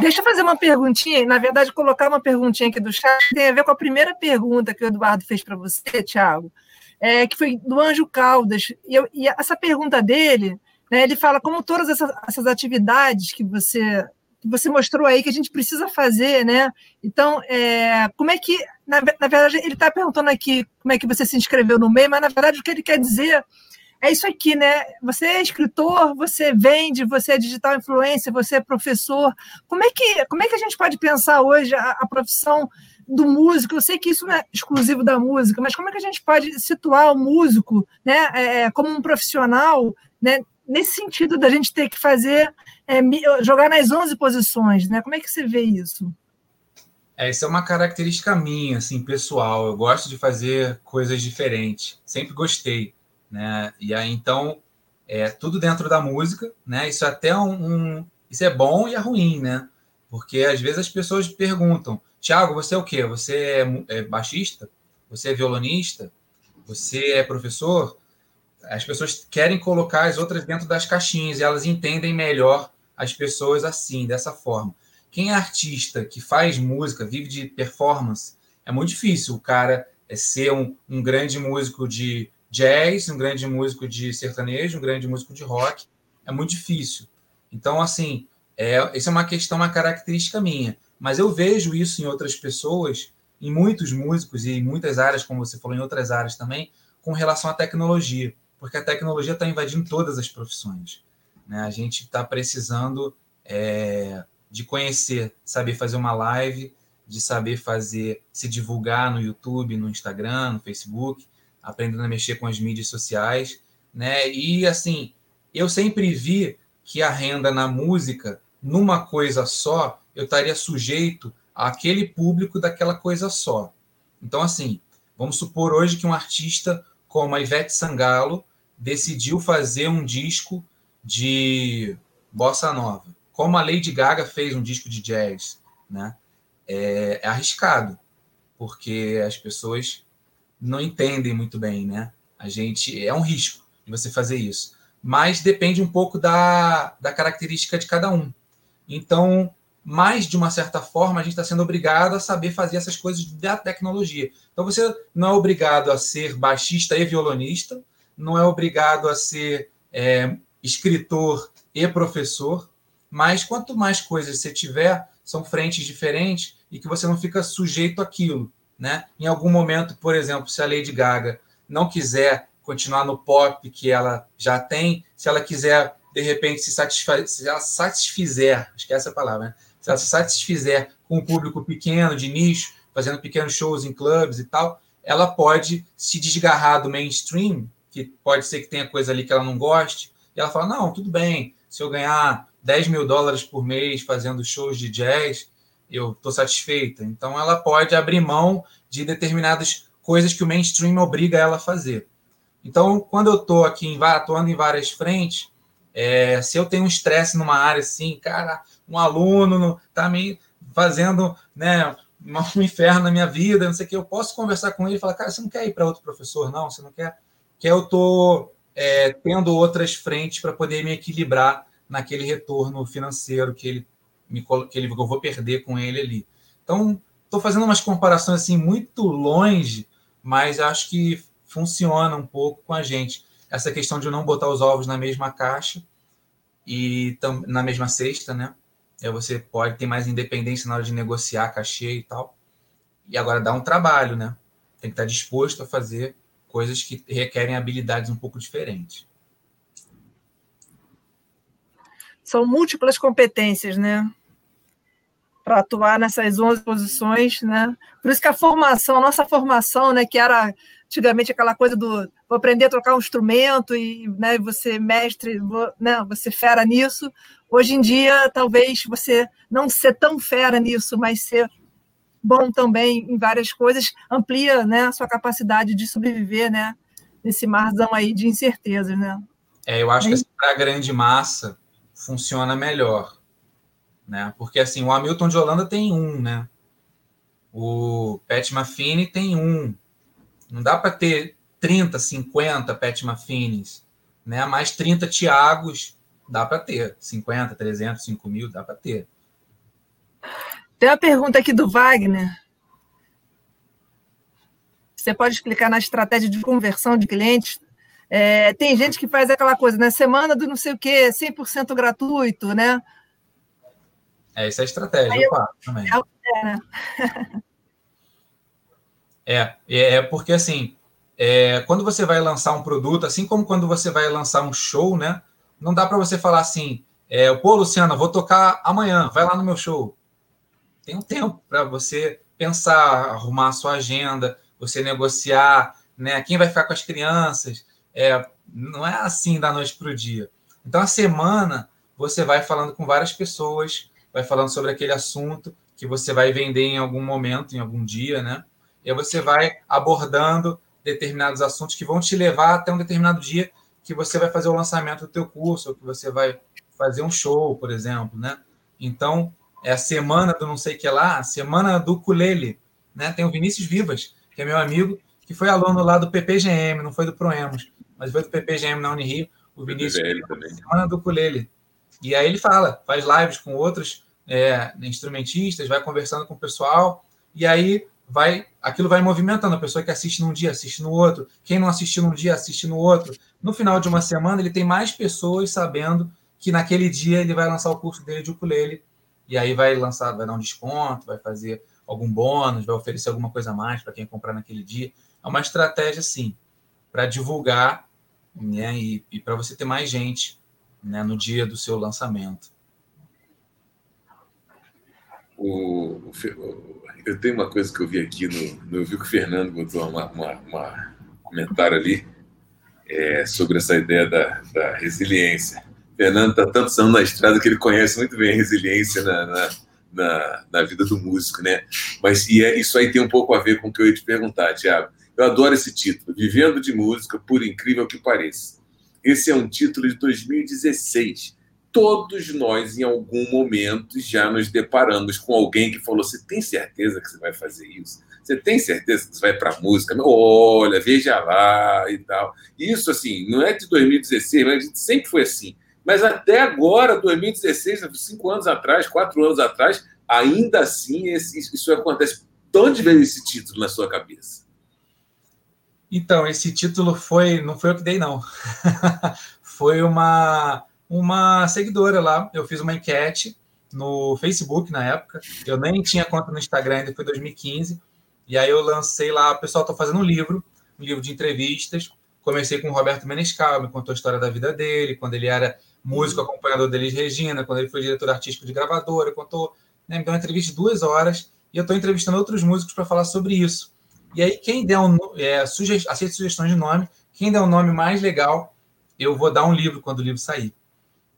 Deixa eu fazer uma perguntinha, na verdade, colocar uma perguntinha aqui do chat, que tem a ver com a primeira pergunta que o Eduardo fez para você, Tiago, é, que foi do Anjo Caldas. E, eu, e essa pergunta dele, né, ele fala como todas essas, essas atividades que você que você mostrou aí que a gente precisa fazer, né? Então, é, como é que, na, na verdade, ele está perguntando aqui como é que você se inscreveu no meio, mas na verdade o que ele quer dizer é isso aqui, né? Você é escritor, você vende, você é digital influencer, você é professor. Como é que, como é que a gente pode pensar hoje a, a profissão do músico, eu sei que isso não é exclusivo da música, mas como é que a gente pode situar o músico né, é, como um profissional né, nesse sentido da gente ter que fazer, é, jogar nas 11 posições? Né? Como é que você vê isso? É, isso é uma característica minha, assim, pessoal. Eu gosto de fazer coisas diferentes. Sempre gostei, né? E aí, então, é tudo dentro da música, né? Isso é até um, um isso é bom e é ruim, né? Porque às vezes as pessoas perguntam: Tiago, você é o quê? Você é, é baixista? Você é violonista? Você é professor? As pessoas querem colocar as outras dentro das caixinhas e elas entendem melhor as pessoas assim, dessa forma. Quem é artista, que faz música, vive de performance, é muito difícil o cara é ser um, um grande músico de jazz, um grande músico de sertanejo, um grande músico de rock. É muito difícil. Então, assim, é, isso é uma questão, uma característica minha. Mas eu vejo isso em outras pessoas, em muitos músicos e em muitas áreas, como você falou, em outras áreas também, com relação à tecnologia. Porque a tecnologia está invadindo todas as profissões. Né? A gente está precisando é, de conhecer, saber fazer uma live, de saber fazer, se divulgar no YouTube, no Instagram, no Facebook, aprendendo a mexer com as mídias sociais, né? E assim, eu sempre vi que a renda na música, numa coisa só, eu estaria sujeito àquele público daquela coisa só. Então, assim, vamos supor hoje que um artista como a Ivete Sangalo decidiu fazer um disco de bossa nova como a Lady Gaga fez um disco de jazz, né? É, é arriscado, porque as pessoas não entendem muito bem, né? A gente é um risco de você fazer isso, mas depende um pouco da, da característica de cada um. Então, mais de uma certa forma, a gente está sendo obrigado a saber fazer essas coisas da tecnologia. Então, você não é obrigado a ser baixista e violonista, não é obrigado a ser é, escritor e professor, mas quanto mais coisas você tiver, são frentes diferentes e que você não fica sujeito àquilo. Né? Em algum momento, por exemplo, se a Lady Gaga não quiser continuar no pop que ela já tem, se ela quiser, de repente, se, satisfazer, se ela satisfizer, esquece a palavra, né? se ela se satisfizer com um público pequeno, de nicho, fazendo pequenos shows em clubes e tal, ela pode se desgarrar do mainstream, que pode ser que tenha coisa ali que ela não goste, e ela fala, não, tudo bem, se eu ganhar 10 mil dólares por mês fazendo shows de jazz, eu estou satisfeita. Então, ela pode abrir mão de determinadas coisas que o mainstream obriga ela a fazer. Então, quando eu estou aqui em, atuando em várias frentes, é, se eu tenho um estresse numa área assim, cara, um aluno está me fazendo né, um inferno na minha vida, não sei o que, eu posso conversar com ele e falar, cara, você não quer ir para outro professor, não? Você não quer? Que eu estou é, tendo outras frentes para poder me equilibrar naquele retorno financeiro que ele me que eu vou perder com ele ali. Então, estou fazendo umas comparações assim muito longe, mas acho que funciona um pouco com a gente. Essa questão de não botar os ovos na mesma caixa e na mesma cesta, né? É, você pode ter mais independência na hora de negociar cachê e tal. E agora dá um trabalho, né? Tem que estar disposto a fazer coisas que requerem habilidades um pouco diferentes. são múltiplas competências, né? Para atuar nessas 11 posições, né? Por isso que a formação, a nossa formação, né, que era antigamente aquela coisa do vou aprender a tocar um instrumento e né, você mestre, vou, né, você fera nisso. Hoje em dia, talvez você não ser tão fera nisso, mas ser bom também em várias coisas, amplia né, a sua capacidade de sobreviver né, nesse marzão aí de incertezas. Né? É, eu acho que assim, para a grande massa, funciona melhor, né? Porque assim, o Hamilton de Holanda tem um, né? O Pat Mafini tem um. Não dá para ter 30, 50 Pat Mafinis, né? Mais 30 Tiagos dá para ter. 50, 300, 5 mil, dá para ter. Tem uma pergunta aqui do Wagner. Você pode explicar na estratégia de conversão de clientes é, tem gente que faz aquela coisa, né? Semana do não sei o quê, 100% gratuito, né? É, isso é estratégia, Aí eu, também. É, né? é, é, é porque assim, é, quando você vai lançar um produto, assim como quando você vai lançar um show, né? Não dá para você falar assim, é, pô, Luciana, vou tocar amanhã, vai lá no meu show. Tem um tempo para você pensar, arrumar a sua agenda, você negociar, né? Quem vai ficar com as crianças? É, não é assim da noite para o dia. Então, a semana você vai falando com várias pessoas, vai falando sobre aquele assunto que você vai vender em algum momento, em algum dia, né? E aí você vai abordando determinados assuntos que vão te levar até um determinado dia que você vai fazer o lançamento do teu curso, ou que você vai fazer um show, por exemplo, né? Então, é a semana do não sei o que lá, a semana do ukulele, né? Tem o Vinícius Vivas, que é meu amigo, que foi aluno lá do PPGM, não foi do Proemos, mas foi do PPGM na Unirio, o Vinícius, também. semana do ukulele. E aí ele fala, faz lives com outros é, instrumentistas, vai conversando com o pessoal, e aí vai aquilo vai movimentando. A pessoa que assiste num dia, assiste no outro. Quem não assistiu num dia, assiste no outro. No final de uma semana, ele tem mais pessoas sabendo que naquele dia ele vai lançar o curso dele de ukulele. E aí vai lançar, vai dar um desconto, vai fazer algum bônus, vai oferecer alguma coisa a mais para quem comprar naquele dia. É uma estratégia, sim, para divulgar né, e, e para você ter mais gente né, no dia do seu lançamento. O, o, eu tenho uma coisa que eu vi aqui no, eu vi que o Fernando botou uma, uma, uma comentário ali é, sobre essa ideia da, da resiliência. O Fernando está tantos anos na estrada que ele conhece muito bem a resiliência na, na, na, na vida do músico, né? Mas e é, isso aí tem um pouco a ver com o que eu ia te perguntar, Tiago. Eu adoro esse título, Vivendo de Música, por incrível que pareça. Esse é um título de 2016 todos nós, em algum momento, já nos deparamos com alguém que falou: Você tem certeza que você vai fazer isso? Você tem certeza que você vai para a música? Olha, veja lá e tal. Isso, assim, não é de 2016, mas sempre foi assim. Mas até agora, 2016, cinco anos atrás, quatro anos atrás, ainda assim esse, isso acontece. De onde veio esse título na sua cabeça? Então, esse título foi. Não foi eu que dei, não. foi uma uma seguidora lá. Eu fiz uma enquete no Facebook na época. Eu nem tinha conta no Instagram ainda, foi 2015. E aí eu lancei lá, pessoal, estou fazendo um livro, um livro de entrevistas. Comecei com o Roberto Menescal, me contou a história da vida dele, quando ele era músico acompanhador deles Regina, quando ele foi diretor artístico de gravadora, contou, né, me deu uma entrevista de duas horas, e eu estou entrevistando outros músicos para falar sobre isso. E aí, quem der um, é, suge aceita sugestões de nome, quem der um nome mais legal, eu vou dar um livro quando o livro sair.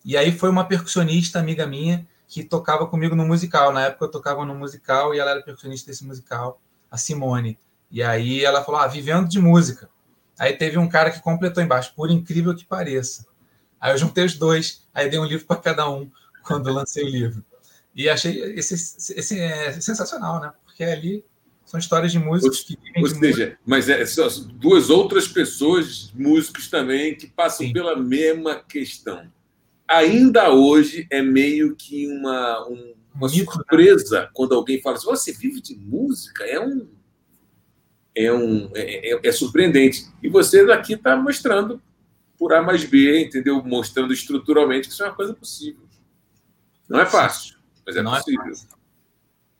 E aí foi uma percussionista amiga minha que tocava comigo no musical. Na época eu tocava no musical e ela era percussionista desse musical, a Simone. E aí ela falou: ah, vivendo de música. Aí teve um cara que completou embaixo, por incrível que pareça. Aí eu juntei os dois, aí dei um livro para cada um quando lancei o livro. E achei esse, esse é sensacional, né? Porque ali são histórias de músicos que vivem Ou seja, música. mas é, são duas outras pessoas, músicos também, que passam Sim. pela mesma questão ainda hoje é meio que uma, um, uma né? surpresa quando alguém fala assim: você vive de música? É um. É, um, é, é, é surpreendente. E você aqui está mostrando por A mais B, entendeu? Mostrando estruturalmente que isso é uma coisa possível. Não é fácil, mas é Não possível. É fácil.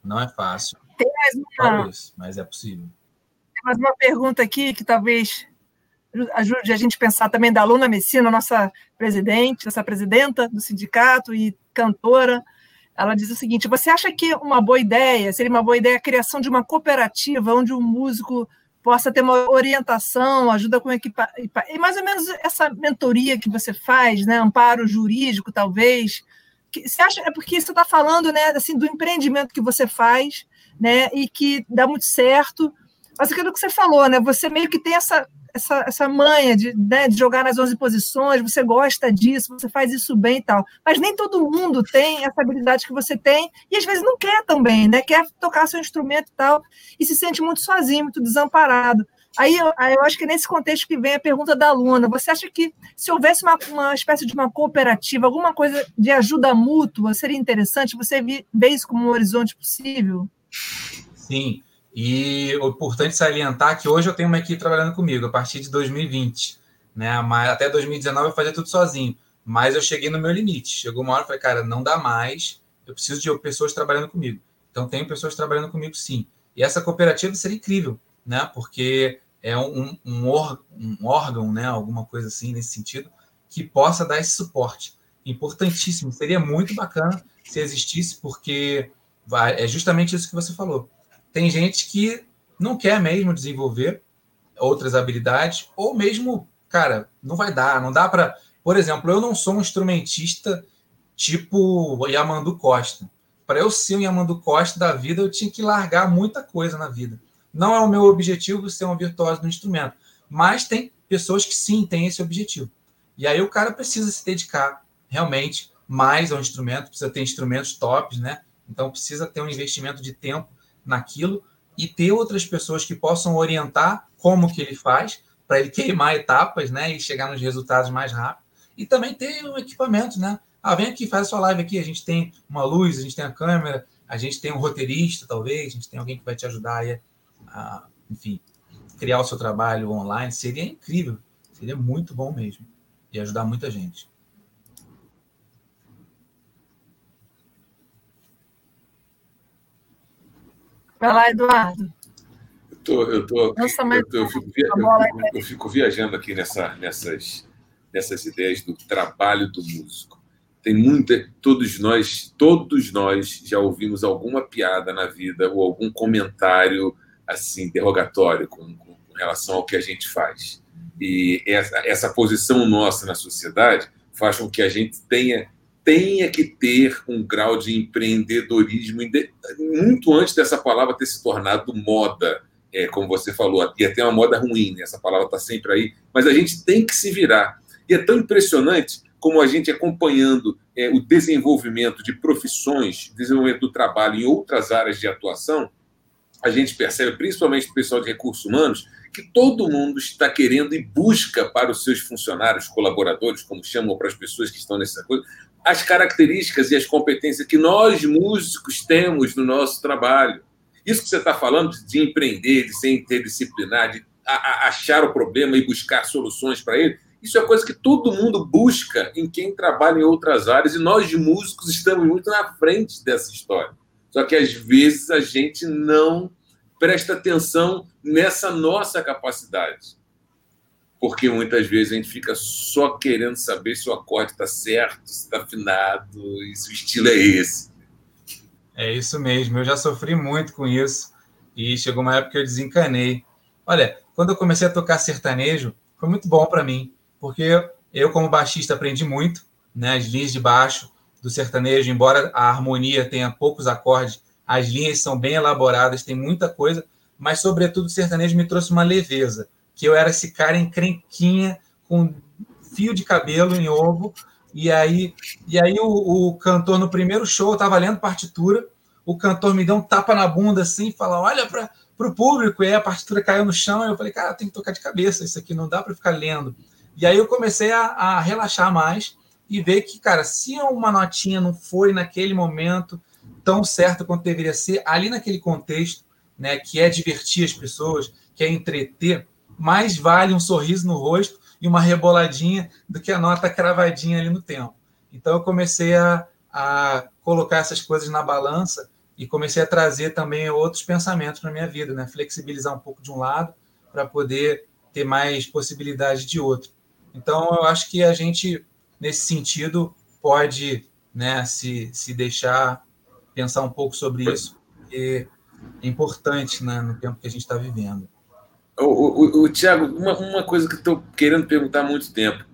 Não é fácil. Tem mais uma... mas é possível. Tem mais uma pergunta aqui que talvez ajude a gente a pensar também da Luna Messina, nossa presidente, nossa presidenta do sindicato e cantora. Ela diz o seguinte: você acha que uma boa ideia, seria uma boa ideia a criação de uma cooperativa onde o músico possa ter uma orientação, ajuda com equipa e mais ou menos essa mentoria que você faz, né, amparo jurídico talvez. Que, você acha é porque você está falando, né, assim, do empreendimento que você faz, né, e que dá muito certo. Mas aquilo que você falou, né, você meio que tem essa essa, essa manha de, né, de jogar nas 11 posições, você gosta disso, você faz isso bem e tal. Mas nem todo mundo tem essa habilidade que você tem e às vezes não quer também, né? Quer tocar seu instrumento e tal, e se sente muito sozinho, muito desamparado. Aí eu, eu acho que é nesse contexto que vem a pergunta da aluna. Você acha que se houvesse uma, uma espécie de uma cooperativa, alguma coisa de ajuda mútua, seria interessante? Você vê isso como um horizonte possível? Sim. E o importante salientar que hoje eu tenho uma equipe trabalhando comigo a partir de 2020. Né? Mas até 2019 eu fazia tudo sozinho. Mas eu cheguei no meu limite. Chegou uma hora e falei, cara, não dá mais. Eu preciso de pessoas trabalhando comigo. Então, tenho pessoas trabalhando comigo, sim. E essa cooperativa seria incrível, né? Porque é um, um, um órgão, né? Alguma coisa assim nesse sentido, que possa dar esse suporte. Importantíssimo. Seria muito bacana se existisse, porque é justamente isso que você falou tem gente que não quer mesmo desenvolver outras habilidades, ou mesmo, cara, não vai dar, não dá para. Por exemplo, eu não sou um instrumentista tipo Yamandu Costa. Para eu ser um Yamandu Costa da vida, eu tinha que largar muita coisa na vida. Não é o meu objetivo ser um virtuoso no instrumento, mas tem pessoas que sim têm esse objetivo. E aí o cara precisa se dedicar realmente mais ao instrumento, precisa ter instrumentos tops, né? Então precisa ter um investimento de tempo naquilo e ter outras pessoas que possam orientar como que ele faz para ele queimar etapas, né, e chegar nos resultados mais rápido. E também ter um equipamento, né? Ah, vem aqui, faz a sua live aqui, a gente tem uma luz, a gente tem a câmera, a gente tem um roteirista, talvez, a gente tem alguém que vai te ajudar aí a, enfim, criar o seu trabalho online. Seria incrível, seria muito bom mesmo e ajudar muita gente. Vai lá, Eduardo. Eu, tô, eu, tô, Nossa, eu, tô, eu, fico, eu, fico viajando aqui nessa, nessas, nessas ideias do trabalho do músico. Tem muita. Todos nós, todos nós já ouvimos alguma piada na vida ou algum comentário assim derrogatório com, com, relação ao que a gente faz. E essa, essa posição nossa na sociedade faz com que a gente tenha tenha que ter um grau de empreendedorismo muito antes dessa palavra ter se tornado moda, é, como você falou, e até uma moda ruim, né? essa palavra está sempre aí, mas a gente tem que se virar. E é tão impressionante como a gente acompanhando é, o desenvolvimento de profissões, desenvolvimento do trabalho em outras áreas de atuação, a gente percebe, principalmente o pessoal de recursos humanos, que todo mundo está querendo e busca para os seus funcionários, colaboradores, como chamam para as pessoas que estão nessa coisa, as características e as competências que nós músicos temos no nosso trabalho. Isso que você está falando de empreender, de ser interdisciplinar, de achar o problema e buscar soluções para ele, isso é coisa que todo mundo busca em quem trabalha em outras áreas e nós músicos estamos muito na frente dessa história. Só que às vezes a gente não presta atenção nessa nossa capacidade porque muitas vezes a gente fica só querendo saber se o acorde está certo, se está afinado, e se o estilo é esse. É isso mesmo, eu já sofri muito com isso e chegou uma época que eu desencanei. Olha, quando eu comecei a tocar sertanejo, foi muito bom para mim, porque eu, como baixista, aprendi muito, né? As linhas de baixo do sertanejo, embora a harmonia tenha poucos acordes, as linhas são bem elaboradas, tem muita coisa, mas, sobretudo, o sertanejo me trouxe uma leveza que eu era esse cara encrenquinha, com fio de cabelo em ovo, e aí, e aí o, o cantor, no primeiro show, eu estava lendo partitura, o cantor me deu um tapa na bunda assim, e falou, olha para o público, e aí a partitura caiu no chão, e eu falei, cara, tem que tocar de cabeça, isso aqui não dá para ficar lendo. E aí eu comecei a, a relaxar mais e ver que, cara, se uma notinha não foi naquele momento tão certa quanto deveria ser, ali naquele contexto, né, que é divertir as pessoas, que é entreter, mais vale um sorriso no rosto e uma reboladinha do que a nota cravadinha ali no tempo. Então eu comecei a, a colocar essas coisas na balança e comecei a trazer também outros pensamentos para minha vida, né? Flexibilizar um pouco de um lado para poder ter mais possibilidade de outro. Então eu acho que a gente nesse sentido pode, né, se, se deixar pensar um pouco sobre isso, porque é importante né, no tempo que a gente está vivendo. O, o, o Tiago, uma, uma coisa que estou querendo perguntar há muito tempo.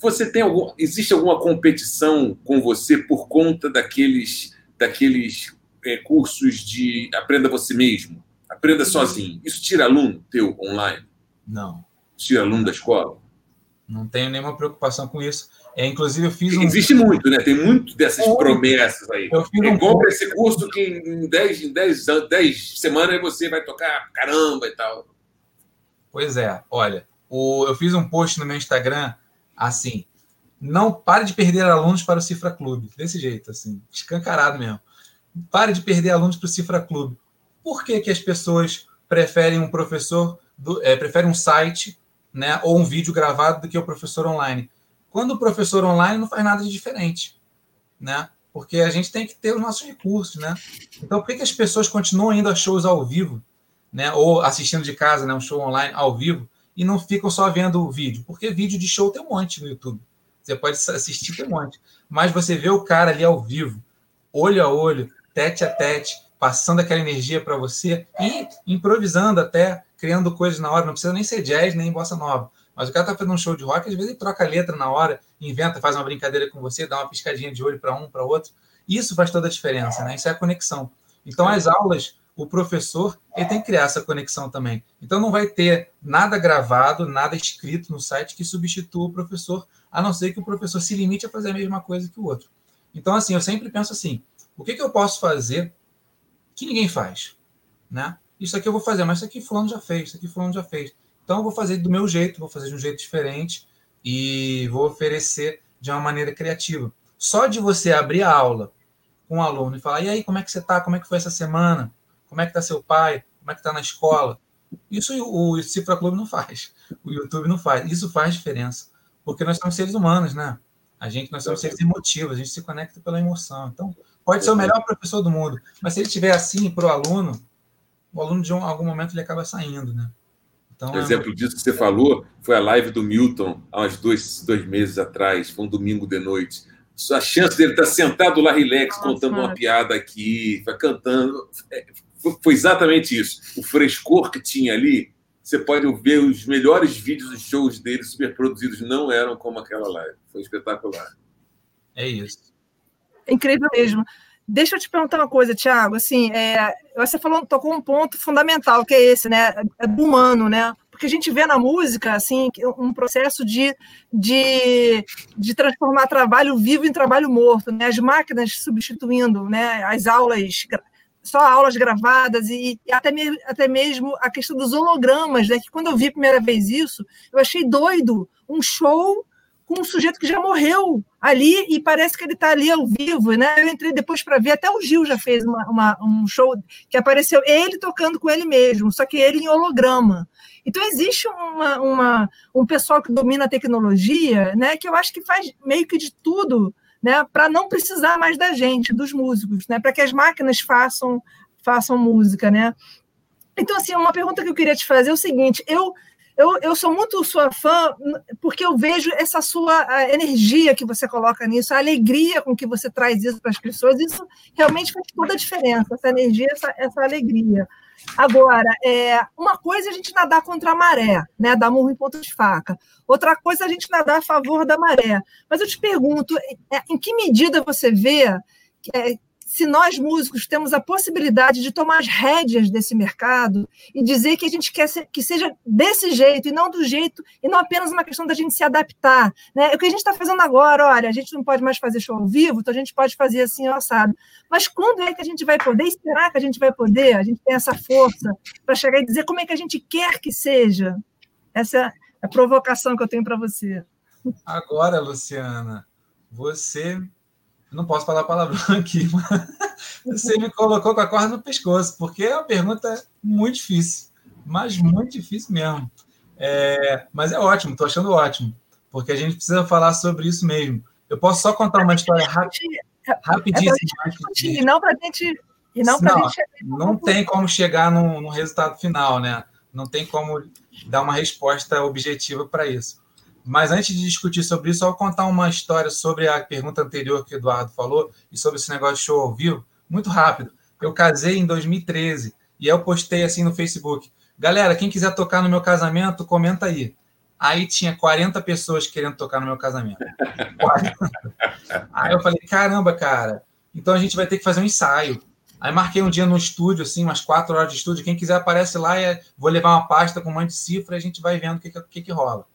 Você tem algum. Existe alguma competição com você por conta daqueles, daqueles é, cursos de aprenda você mesmo? Aprenda sozinho. Isso tira aluno teu online? Não. Tira aluno da escola? Não tenho nenhuma preocupação com isso. É, inclusive, eu fiz um. Existe muito, né? Tem muito dessas é, promessas aí. Eu fiz um compra esse curso que em 10 em 10, 10 semanas você vai tocar caramba e tal. Pois é, olha, o, eu fiz um post no meu Instagram assim: não pare de perder alunos para o Cifra Clube. Desse jeito, assim, escancarado mesmo. Pare de perder alunos para o Cifra Clube. Por que, que as pessoas preferem um professor, do, é, preferem um site né, ou um vídeo gravado do que o professor online? Quando o professor online não faz nada de diferente, né? Porque a gente tem que ter os nossos recursos, né? Então, por que, que as pessoas continuam indo a shows ao vivo? Né, ou assistindo de casa, né, um show online ao vivo, e não ficam só vendo o vídeo, porque vídeo de show tem um monte no YouTube. Você pode assistir tem um monte. Mas você vê o cara ali ao vivo, olho a olho, tete a tete, passando aquela energia para você e improvisando até, criando coisas na hora. Não precisa nem ser jazz, nem bossa nova. Mas o cara tá fazendo um show de rock, às vezes ele troca a letra na hora, inventa, faz uma brincadeira com você, dá uma piscadinha de olho para um, para outro. Isso faz toda a diferença, né? Isso é a conexão. Então, as aulas, o professor, ele tem que criar essa conexão também. Então, não vai ter nada gravado, nada escrito no site que substitua o professor, a não ser que o professor se limite a fazer a mesma coisa que o outro. Então, assim, eu sempre penso assim: o que, que eu posso fazer que ninguém faz? Né? Isso aqui eu vou fazer, mas isso aqui fulano já fez, isso aqui fulano já fez. Então, eu vou fazer do meu jeito, vou fazer de um jeito diferente e vou oferecer de uma maneira criativa. Só de você abrir a aula com um aluno e falar: e aí, como é que você está? Como é que foi essa semana? Como é que está seu pai? Como é que está na escola? Isso o Cifra Clube não faz, o YouTube não faz. Isso faz diferença, porque nós somos seres humanos, né? A gente, nós somos seres emotivos, a gente se conecta pela emoção. Então, pode ser o melhor professor do mundo, mas se ele estiver assim para o aluno, o aluno de um, algum momento ele acaba saindo, né? Então, um exemplo é... disso que você falou foi a live do Milton há uns dois, dois meses atrás, foi um domingo de noite. A chance dele estar sentado lá, relax, Nossa, contando uma piada aqui, cantando. É, foi exatamente isso. O frescor que tinha ali, você pode ver os melhores vídeos dos shows dele super produzidos, não eram como aquela live. Foi espetacular. É isso. É incrível mesmo. Deixa eu te perguntar uma coisa, Tiago. Assim, é, você falou, tocou um ponto fundamental, que é esse, né? É do humano, né? Porque a gente vê na música, assim, um processo de, de, de transformar trabalho vivo em trabalho morto, né? As máquinas substituindo, né? As aulas só aulas gravadas e, e até, me, até mesmo a questão dos hologramas, né? Que quando eu vi a primeira vez isso, eu achei doido um show com um sujeito que já morreu ali e parece que ele está ali ao vivo, né? Eu entrei depois para ver, até o Gil já fez uma, uma, um show que apareceu ele tocando com ele mesmo, só que ele em holograma. Então existe uma, uma, um pessoal que domina a tecnologia, né? Que eu acho que faz meio que de tudo, né? Para não precisar mais da gente, dos músicos, né? Para que as máquinas façam façam música, né? Então assim, uma pergunta que eu queria te fazer é o seguinte: eu eu, eu sou muito sua fã porque eu vejo essa sua energia que você coloca nisso, a alegria com que você traz isso para as pessoas. Isso realmente faz toda a diferença, essa energia, essa, essa alegria. Agora, é, uma coisa é a gente nadar contra a maré, né, dar murro em ponta de faca. Outra coisa é a gente nadar a favor da maré. Mas eu te pergunto, é, em que medida você vê é, se nós músicos temos a possibilidade de tomar as rédeas desse mercado e dizer que a gente quer ser, que seja desse jeito e não do jeito, e não apenas uma questão da gente se adaptar. Né? É o que a gente está fazendo agora, olha, a gente não pode mais fazer show ao vivo, então a gente pode fazer assim, assado. Mas quando é que a gente vai poder? E será que a gente vai poder? A gente tem essa força para chegar e dizer como é que a gente quer que seja? Essa é a provocação que eu tenho para você. Agora, Luciana, você não posso falar palavrão aqui, mas você me colocou com a corda no pescoço, porque é uma pergunta muito difícil, mas muito difícil mesmo. É, mas é ótimo, estou achando ótimo, porque a gente precisa falar sobre isso mesmo. Eu posso só contar uma história rápida, rapidíssima. É e não para a gente. E não, não, gente... não tem como chegar no resultado final, né? Não tem como dar uma resposta objetiva para isso. Mas antes de discutir sobre isso, vou contar uma história sobre a pergunta anterior que o Eduardo falou e sobre esse negócio de show ao vivo, muito rápido. Eu casei em 2013 e eu postei assim no Facebook. Galera, quem quiser tocar no meu casamento, comenta aí. Aí tinha 40 pessoas querendo tocar no meu casamento. aí eu falei, caramba, cara, então a gente vai ter que fazer um ensaio. Aí marquei um dia no estúdio, assim, umas quatro horas de estúdio. Quem quiser aparece lá e vou levar uma pasta com um monte de cifra e a gente vai vendo o que, que, que rola.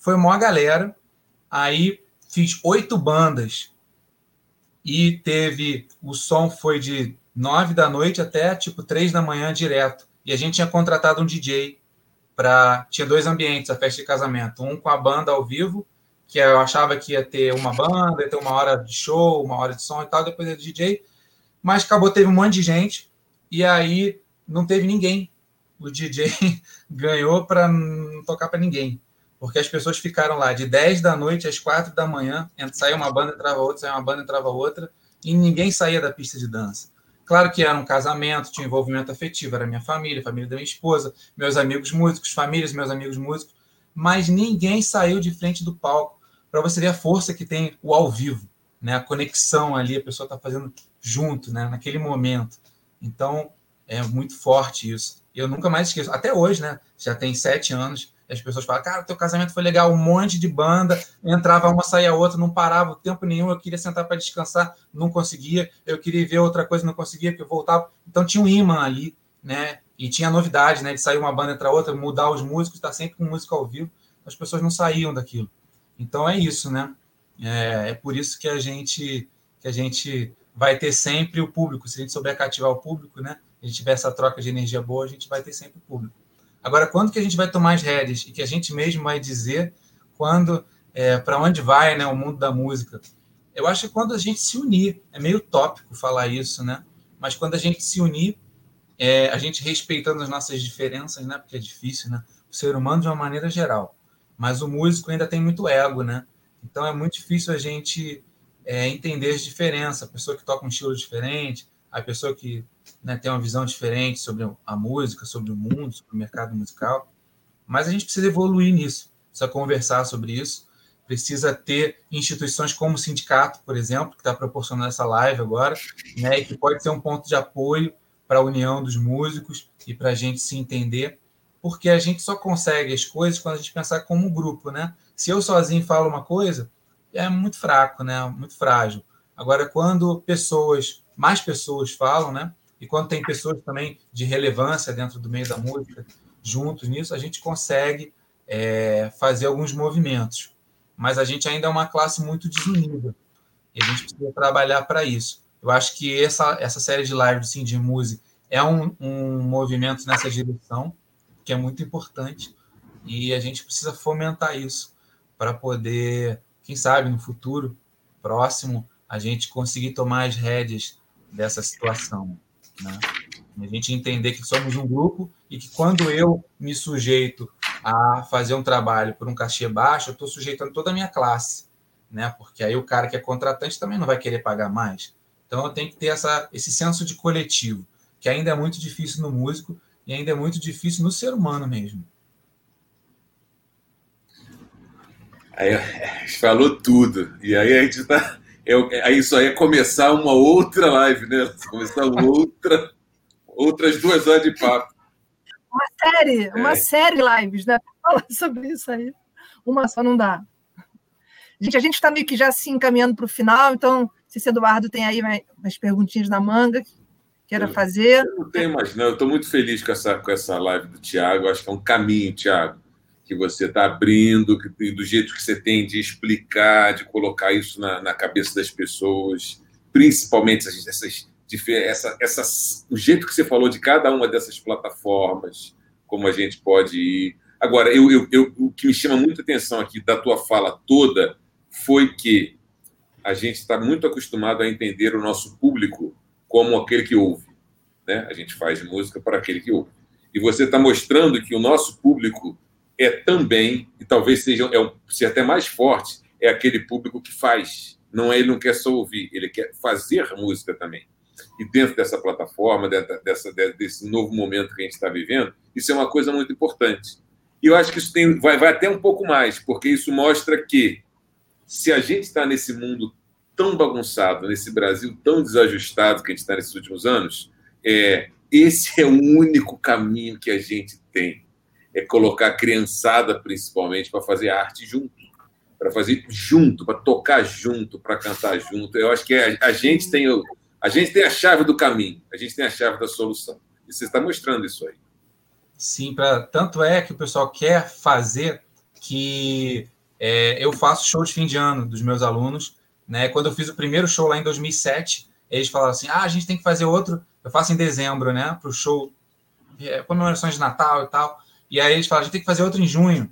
Foi uma galera. Aí fiz oito bandas. E teve. O som foi de nove da noite até tipo três da manhã direto. E a gente tinha contratado um DJ para. Tinha dois ambientes a festa de casamento. Um com a banda ao vivo, que eu achava que ia ter uma banda, ia ter uma hora de show, uma hora de som e tal, depois ia DJ. Mas acabou, teve um monte de gente. E aí não teve ninguém. O DJ ganhou para não tocar para ninguém porque as pessoas ficaram lá de 10 da noite às 4 da manhã, saía uma banda, entrava outra, saía uma banda, entrava outra, e ninguém saía da pista de dança. Claro que era um casamento, tinha envolvimento afetivo, era minha família, família da minha esposa, meus amigos músicos, famílias, meus amigos músicos, mas ninguém saiu de frente do palco para você ver a força que tem o ao vivo, né? A conexão ali, a pessoa está fazendo junto, né? Naquele momento. Então, é muito forte isso. Eu nunca mais esqueço. Até hoje, né? Já tem sete anos. As pessoas falam, cara, teu casamento foi legal, um monte de banda, entrava uma, saía outra, não parava o tempo nenhum. Eu queria sentar para descansar, não conseguia. Eu queria ver outra coisa, não conseguia, porque eu voltava. Então tinha um imã ali, né? E tinha novidade, né? De sair uma banda entrar outra, mudar os músicos, estar tá sempre com música ao vivo. As pessoas não saíam daquilo. Então é isso, né? É, é por isso que a gente que a gente vai ter sempre o público. Se a gente souber cativar o público, né? A gente tiver essa troca de energia boa, a gente vai ter sempre o público. Agora, quando que a gente vai tomar as rédeas e que a gente mesmo vai dizer quando é, para onde vai né, o mundo da música? Eu acho que quando a gente se unir, é meio tópico falar isso, né? Mas quando a gente se unir, é, a gente respeitando as nossas diferenças, né? Porque é difícil, né? O ser humano de uma maneira geral. Mas o músico ainda tem muito ego, né? Então é muito difícil a gente é, entender as diferenças. A pessoa que toca um estilo diferente, a pessoa que né, tem uma visão diferente sobre a música, sobre o mundo, sobre o mercado musical. Mas a gente precisa evoluir nisso, precisa conversar sobre isso, precisa ter instituições como o sindicato, por exemplo, que está proporcionando essa live agora, né, e que pode ser um ponto de apoio para a união dos músicos e para a gente se entender, porque a gente só consegue as coisas quando a gente pensar como grupo, né? Se eu sozinho falo uma coisa, é muito fraco, né? Muito frágil. Agora, quando pessoas, mais pessoas falam, né? E quando tem pessoas também de relevância dentro do meio da música juntos nisso, a gente consegue é, fazer alguns movimentos. Mas a gente ainda é uma classe muito desunida. E a gente precisa trabalhar para isso. Eu acho que essa, essa série de lives do Cindy Music é um, um movimento nessa direção, que é muito importante. E a gente precisa fomentar isso para poder, quem sabe, no futuro próximo, a gente conseguir tomar as rédeas dessa situação. Né? A gente entender que somos um grupo e que quando eu me sujeito a fazer um trabalho por um cachê baixo, eu estou sujeitando toda a minha classe, né? Porque aí o cara que é contratante também não vai querer pagar mais. Então eu tenho que ter essa, esse senso de coletivo, que ainda é muito difícil no músico e ainda é muito difícil no ser humano mesmo. Aí falou tudo. E aí a gente está é, isso aí é começar uma outra live, né? Começar outra, outras duas horas de papo. Uma série, é. uma série de lives, né? Falar sobre isso aí. Uma só não dá. Gente, a gente está meio que já se encaminhando para o final, então, se Eduardo tem aí umas perguntinhas na manga que queira fazer. Eu não tenho mais, não. Eu estou muito feliz com essa, com essa live do Tiago. Acho que é um caminho, Tiago que você está abrindo, que, do jeito que você tem de explicar, de colocar isso na, na cabeça das pessoas, principalmente essas, essas, essa, essa, o jeito que você falou de cada uma dessas plataformas, como a gente pode ir. Agora, eu, eu, eu, o que me chama muita atenção aqui da tua fala toda foi que a gente está muito acostumado a entender o nosso público como aquele que ouve. Né? A gente faz música para aquele que ouve. E você está mostrando que o nosso público é também, e talvez seja, é um, seja até mais forte, é aquele público que faz. Não é, ele não quer só ouvir, ele quer fazer música também. E dentro dessa plataforma, dessa, desse novo momento que a gente está vivendo, isso é uma coisa muito importante. E eu acho que isso tem, vai, vai até um pouco mais, porque isso mostra que se a gente está nesse mundo tão bagunçado, nesse Brasil tão desajustado que a gente está nesses últimos anos, é, esse é o único caminho que a gente tem é colocar a criançada, principalmente, para fazer arte junto, para fazer junto, para tocar junto, para cantar junto. Eu acho que a, a, gente tem o, a gente tem a chave do caminho, a gente tem a chave da solução. E você está mostrando isso aí. Sim, pra, tanto é que o pessoal quer fazer que é, eu faço show de fim de ano dos meus alunos. Né? Quando eu fiz o primeiro show lá em 2007, eles falaram assim: ah, a gente tem que fazer outro. Eu faço em dezembro, né? Para o show, é, comemorações de Natal e tal. E aí eles falam, a gente tem que fazer outro em junho.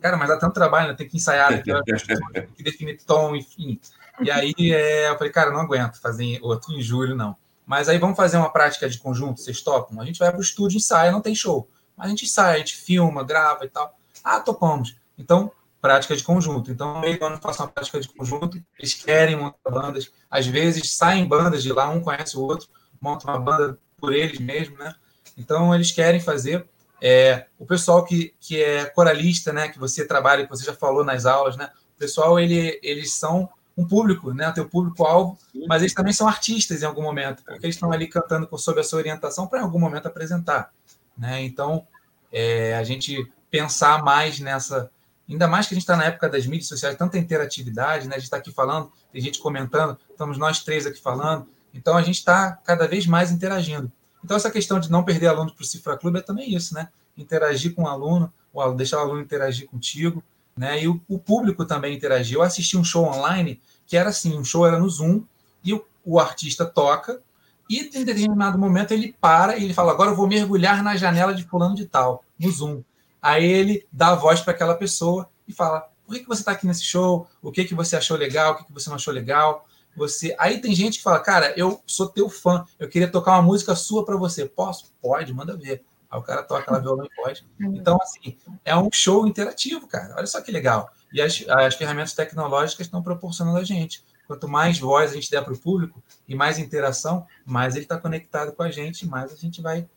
Cara, mas dá tanto trabalho, né? tem que ensaiar, tem que definir tom, enfim. E aí é, eu falei, cara, não aguento fazer outro em julho, não. Mas aí vamos fazer uma prática de conjunto, vocês topam? A gente vai para o estúdio, ensaia, não tem show. Mas a gente ensaia, a gente filma, grava e tal. Ah, topamos. Então, prática de conjunto. Então, no meio do ano faço uma prática de conjunto, eles querem montar bandas. Às vezes saem bandas de lá, um conhece o outro, monta uma banda por eles mesmo, né? Então, eles querem fazer. É, o pessoal que, que é coralista, né, que você trabalha, que você já falou nas aulas, né, o pessoal ele, eles são um público, né? O teu público-alvo, mas eles também são artistas em algum momento, porque eles estão ali cantando sob a sua orientação para em algum momento apresentar. Né? Então, é, a gente pensar mais nessa. Ainda mais que a gente está na época das mídias sociais, tanta interatividade, né? a gente está aqui falando, tem gente comentando, estamos nós três aqui falando, então a gente está cada vez mais interagindo. Então, essa questão de não perder aluno para o Cifra Clube é também isso, né? Interagir com o aluno, deixar o aluno interagir contigo, né? E o, o público também interagir. Eu assisti um show online que era assim, um show era no Zoom e o, o artista toca e em determinado momento ele para e ele fala: agora eu vou mergulhar na janela de fulano de tal, no Zoom. Aí ele dá a voz para aquela pessoa e fala: por que, que você está aqui nesse show? O que, que você achou legal? O que, que você não achou legal? Você. Aí tem gente que fala: cara, eu sou teu fã, eu queria tocar uma música sua para você. Posso? Pode, manda ver. Aí o cara toca lá violão e pode. Uhum. Então, assim, é um show interativo, cara. Olha só que legal. E as, as ferramentas tecnológicas estão proporcionando a gente. Quanto mais voz a gente der para o público e mais interação, mais ele está conectado com a gente, mais a gente vai.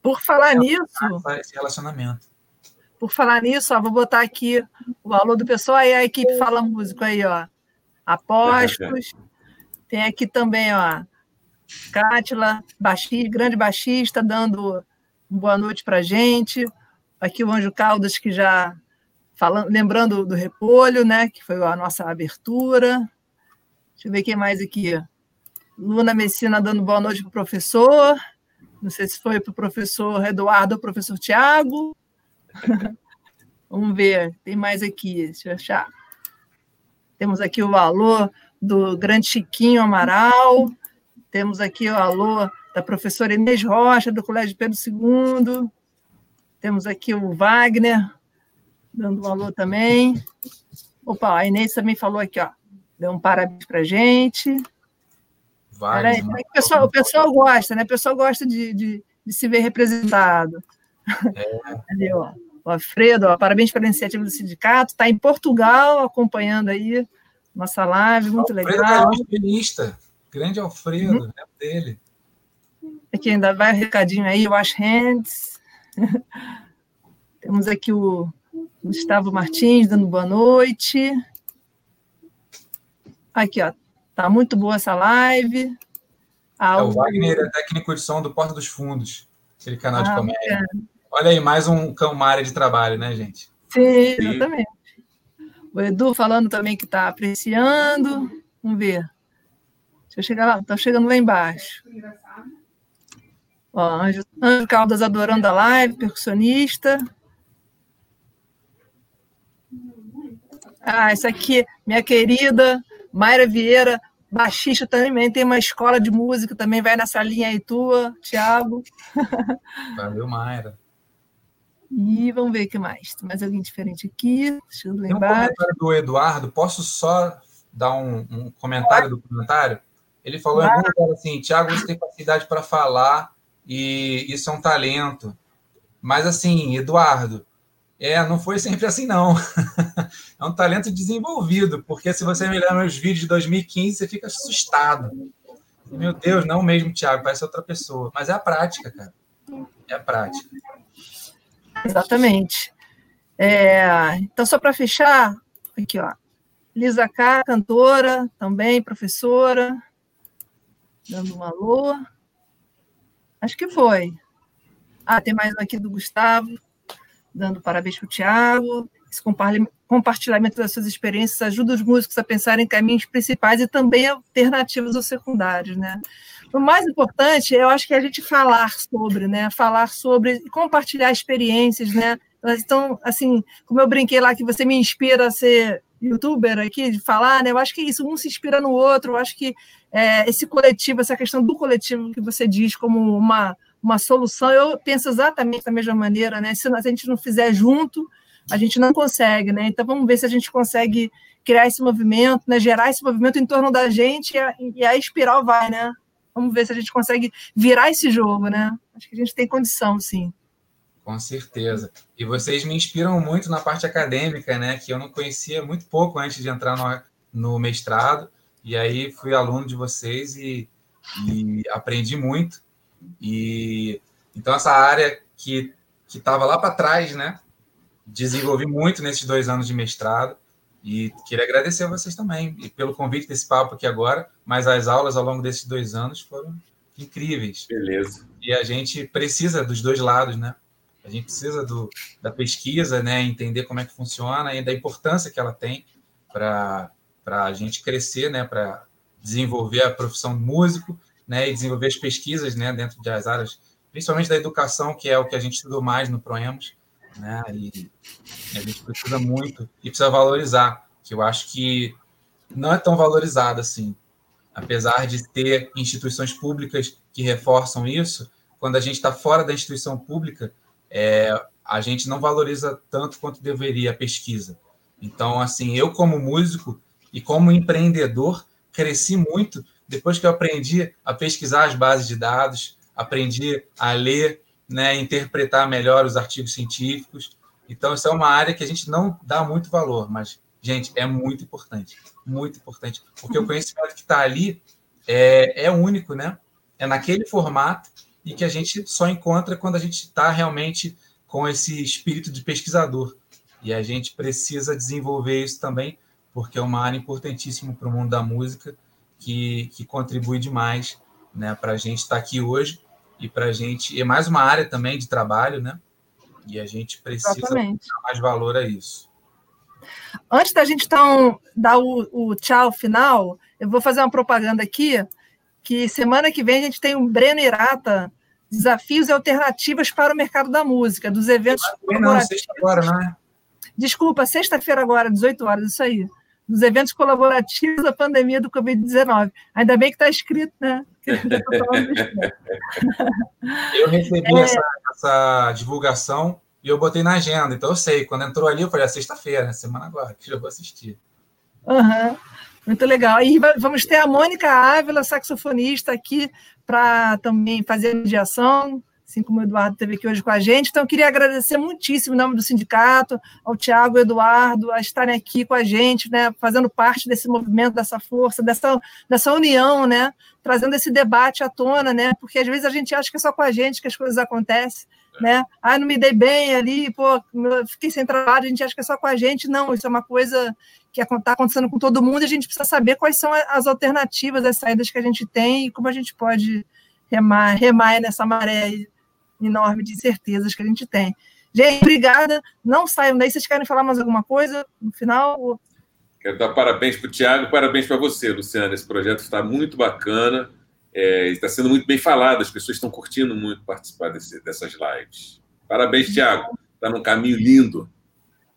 Por falar nisso. Esse relacionamento. Por falar nisso, ó, vou botar aqui o valor do pessoal aí, a equipe Fala Músico aí, ó. Apostos. Tem aqui também, ó. Cátila, baixista, grande baixista, dando boa noite para gente. Aqui o Anjo Caldas, que já falando, lembrando do repolho, né? Que foi a nossa abertura. Deixa eu ver quem mais aqui. Luna Messina dando boa noite para o professor. Não sei se foi para o professor Eduardo ou professor Tiago. Vamos ver, tem mais aqui, deixa eu achar. Temos aqui o alô do grande Chiquinho Amaral. Temos aqui o alô da professora Inês Rocha, do Colégio Pedro II. Temos aqui o Wagner, dando um alô também. Opa, a Inês também falou aqui, ó. Deu um parabéns para a gente. Aí, o, pessoal, o pessoal gosta, né? O pessoal gosta de, de, de se ver representado. É. Ali, ó. O Alfredo, ó, parabéns pela iniciativa do sindicato. Está em Portugal acompanhando aí nossa live, muito Alfredo legal. Alfredo é grande Alfredo, uhum. dele. Aqui ainda vai o um recadinho aí, wash hands. Temos aqui o Gustavo Martins dando boa noite. Aqui, ó. Tá muito boa essa live. Ah, é, o Wagner é técnico de som do Porta dos Fundos, aquele canal ah, de comédia. É. Olha aí, mais um, uma área de trabalho, né, gente? Sim, exatamente. O Edu falando também que está apreciando. Vamos ver. Deixa eu chegar lá. Está chegando lá embaixo. Ó, Anjo, Anjo Caldas adorando a live, percussionista. Ah, essa aqui, minha querida Mayra Vieira, baixista também, tem uma escola de música, também vai nessa linha aí tua, Thiago. Valeu, Mayra. E vamos ver o que mais. Tem mais alguém diferente aqui? Deixa eu lembrar. Tem um comentário do Eduardo. Posso só dar um, um comentário do comentário? Ele falou em algum lugar assim: Tiago, você tem facilidade para falar e isso é um talento. Mas assim, Eduardo, é, não foi sempre assim, não. é um talento desenvolvido, porque se você me olhar meus vídeos de 2015, você fica assustado. Meu Deus, não mesmo, Tiago, parece outra pessoa. Mas é a prática, cara. É a prática. Exatamente. É, então, só para fechar, aqui, ó. Lisa K, cantora, também professora, dando um alô. Acho que foi. Ah, tem mais aqui do Gustavo, dando parabéns para o Tiago. Esse compartilhamento das suas experiências ajuda os músicos a pensar em caminhos principais e também alternativos ou secundários, né? O mais importante, eu acho que é a gente falar sobre, né? Falar sobre, compartilhar experiências, né? Então, assim, como eu brinquei lá que você me inspira a ser youtuber aqui, de falar, né? Eu acho que isso, um se inspira no outro, eu acho que é, esse coletivo, essa questão do coletivo que você diz como uma, uma solução, eu penso exatamente da mesma maneira, né? Se a gente não fizer junto, a gente não consegue, né? Então vamos ver se a gente consegue criar esse movimento, né? Gerar esse movimento em torno da gente e e a espiral vai, né? Vamos ver se a gente consegue virar esse jogo, né? Acho que a gente tem condição, sim. Com certeza. E vocês me inspiram muito na parte acadêmica, né? Que eu não conhecia muito pouco antes de entrar no, no mestrado. E aí fui aluno de vocês e, e aprendi muito. E então essa área que que estava lá para trás, né? Desenvolvi muito nesses dois anos de mestrado E queria agradecer a vocês também e pelo convite desse papo aqui agora, mas as aulas ao longo desses dois anos foram incríveis. Beleza. E a gente precisa dos dois lados, né? A gente precisa do, da pesquisa, né? Entender como é que funciona e da importância que ela tem para a gente crescer, né? Para desenvolver a profissão de músico, né? E desenvolver as pesquisas, né? Dentro das áreas, principalmente da educação, que é o que a gente estudou mais no Proemos né? E a gente precisa muito e precisa valorizar, que eu acho que não é tão valorizado assim. Apesar de ter instituições públicas que reforçam isso, quando a gente está fora da instituição pública, é, a gente não valoriza tanto quanto deveria a pesquisa. Então, assim, eu como músico e como empreendedor cresci muito depois que eu aprendi a pesquisar as bases de dados, aprendi a ler né, interpretar melhor os artigos científicos. Então, isso é uma área que a gente não dá muito valor, mas, gente, é muito importante, muito importante, porque o conhecimento que está ali é, é único, né? É naquele formato e que a gente só encontra quando a gente está realmente com esse espírito de pesquisador. E a gente precisa desenvolver isso também, porque é uma área importantíssima para o mundo da música, que, que contribui demais né, para a gente estar tá aqui hoje e para a gente. é mais uma área também de trabalho, né? E a gente precisa Exatamente. dar mais valor a isso. Antes da gente então dar o, o tchau final, eu vou fazer uma propaganda aqui, que semana que vem a gente tem um Breno Irata, desafios e alternativas para o mercado da música, dos eventos não, agora, não é? Desculpa, sexta-feira agora, 18 horas, isso aí. Dos eventos colaborativos da pandemia do Covid-19. Ainda bem que está escrito, né? eu recebi é... essa, essa, divulgação e eu botei na agenda, então eu sei. Quando entrou ali, eu falei, é sexta-feira, né? semana agora, que já vou assistir. Uhum. Muito legal. E vamos ter a Mônica Ávila, saxofonista, aqui para também fazer a mediação assim como o Eduardo esteve aqui hoje com a gente. Então, eu queria agradecer muitíssimo em nome do sindicato, ao Tiago e Eduardo, a estarem aqui com a gente, né, fazendo parte desse movimento, dessa força, dessa, dessa união, né, trazendo esse debate à tona, né, porque às vezes a gente acha que é só com a gente que as coisas acontecem, né, ah, não me dei bem ali, pô, fiquei sem trabalho, a gente acha que é só com a gente, não, isso é uma coisa que está acontecendo com todo mundo e a gente precisa saber quais são as alternativas, as saídas que a gente tem e como a gente pode remar, remar nessa maré enorme de incertezas que a gente tem. Gente, obrigada. Não saiam daí. Vocês querem falar mais alguma coisa no final? Quero dar parabéns para o Tiago, parabéns para você, Luciana. Esse projeto está muito bacana, é, está sendo muito bem falado, as pessoas estão curtindo muito participar desse, dessas lives. Parabéns, Tiago. Está num caminho lindo.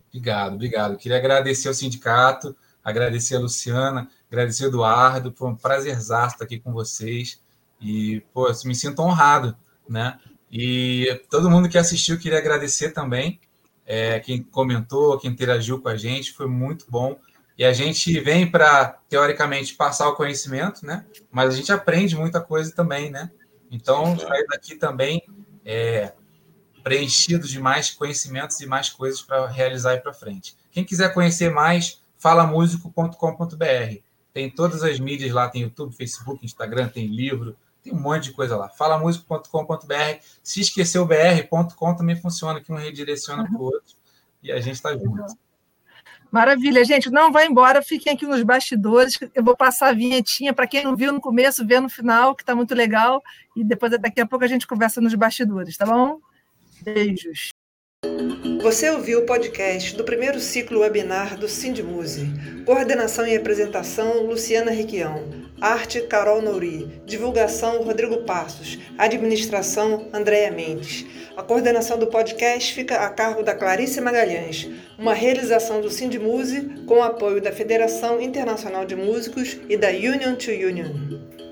Obrigado, obrigado. Queria agradecer ao sindicato, agradecer a Luciana, agradecer ao Eduardo. Foi um prazerzaço estar aqui com vocês. E, pô, me sinto honrado, né? E todo mundo que assistiu, queria agradecer também. É, quem comentou, quem interagiu com a gente, foi muito bom. E a gente vem para, teoricamente, passar o conhecimento, né? Mas a gente aprende muita coisa também, né? Então, sair daqui também é, preenchido de mais conhecimentos e mais coisas para realizar e para frente. Quem quiser conhecer mais, falamusico.com.br. Tem todas as mídias lá, tem YouTube, Facebook, Instagram, tem livro, tem um monte de coisa lá. Falamusico.com.br. Se esquecer o br.com também funciona, que um redireciona para o outro. E a gente está junto. Maravilha, gente. Não vai embora, fiquem aqui nos bastidores. Eu vou passar a vinhetinha para quem não viu no começo, vê no final, que está muito legal. E depois, daqui a pouco, a gente conversa nos bastidores, tá bom? Beijos. Você ouviu o podcast do primeiro ciclo webinar do Sindmuse. Coordenação e apresentação, Luciana Requião. Arte, Carol Nouri. Divulgação, Rodrigo Passos. Administração, Andréia Mendes. A coordenação do podcast fica a cargo da Clarice Magalhães, uma realização do Sindmuse com apoio da Federação Internacional de Músicos e da Union to Union.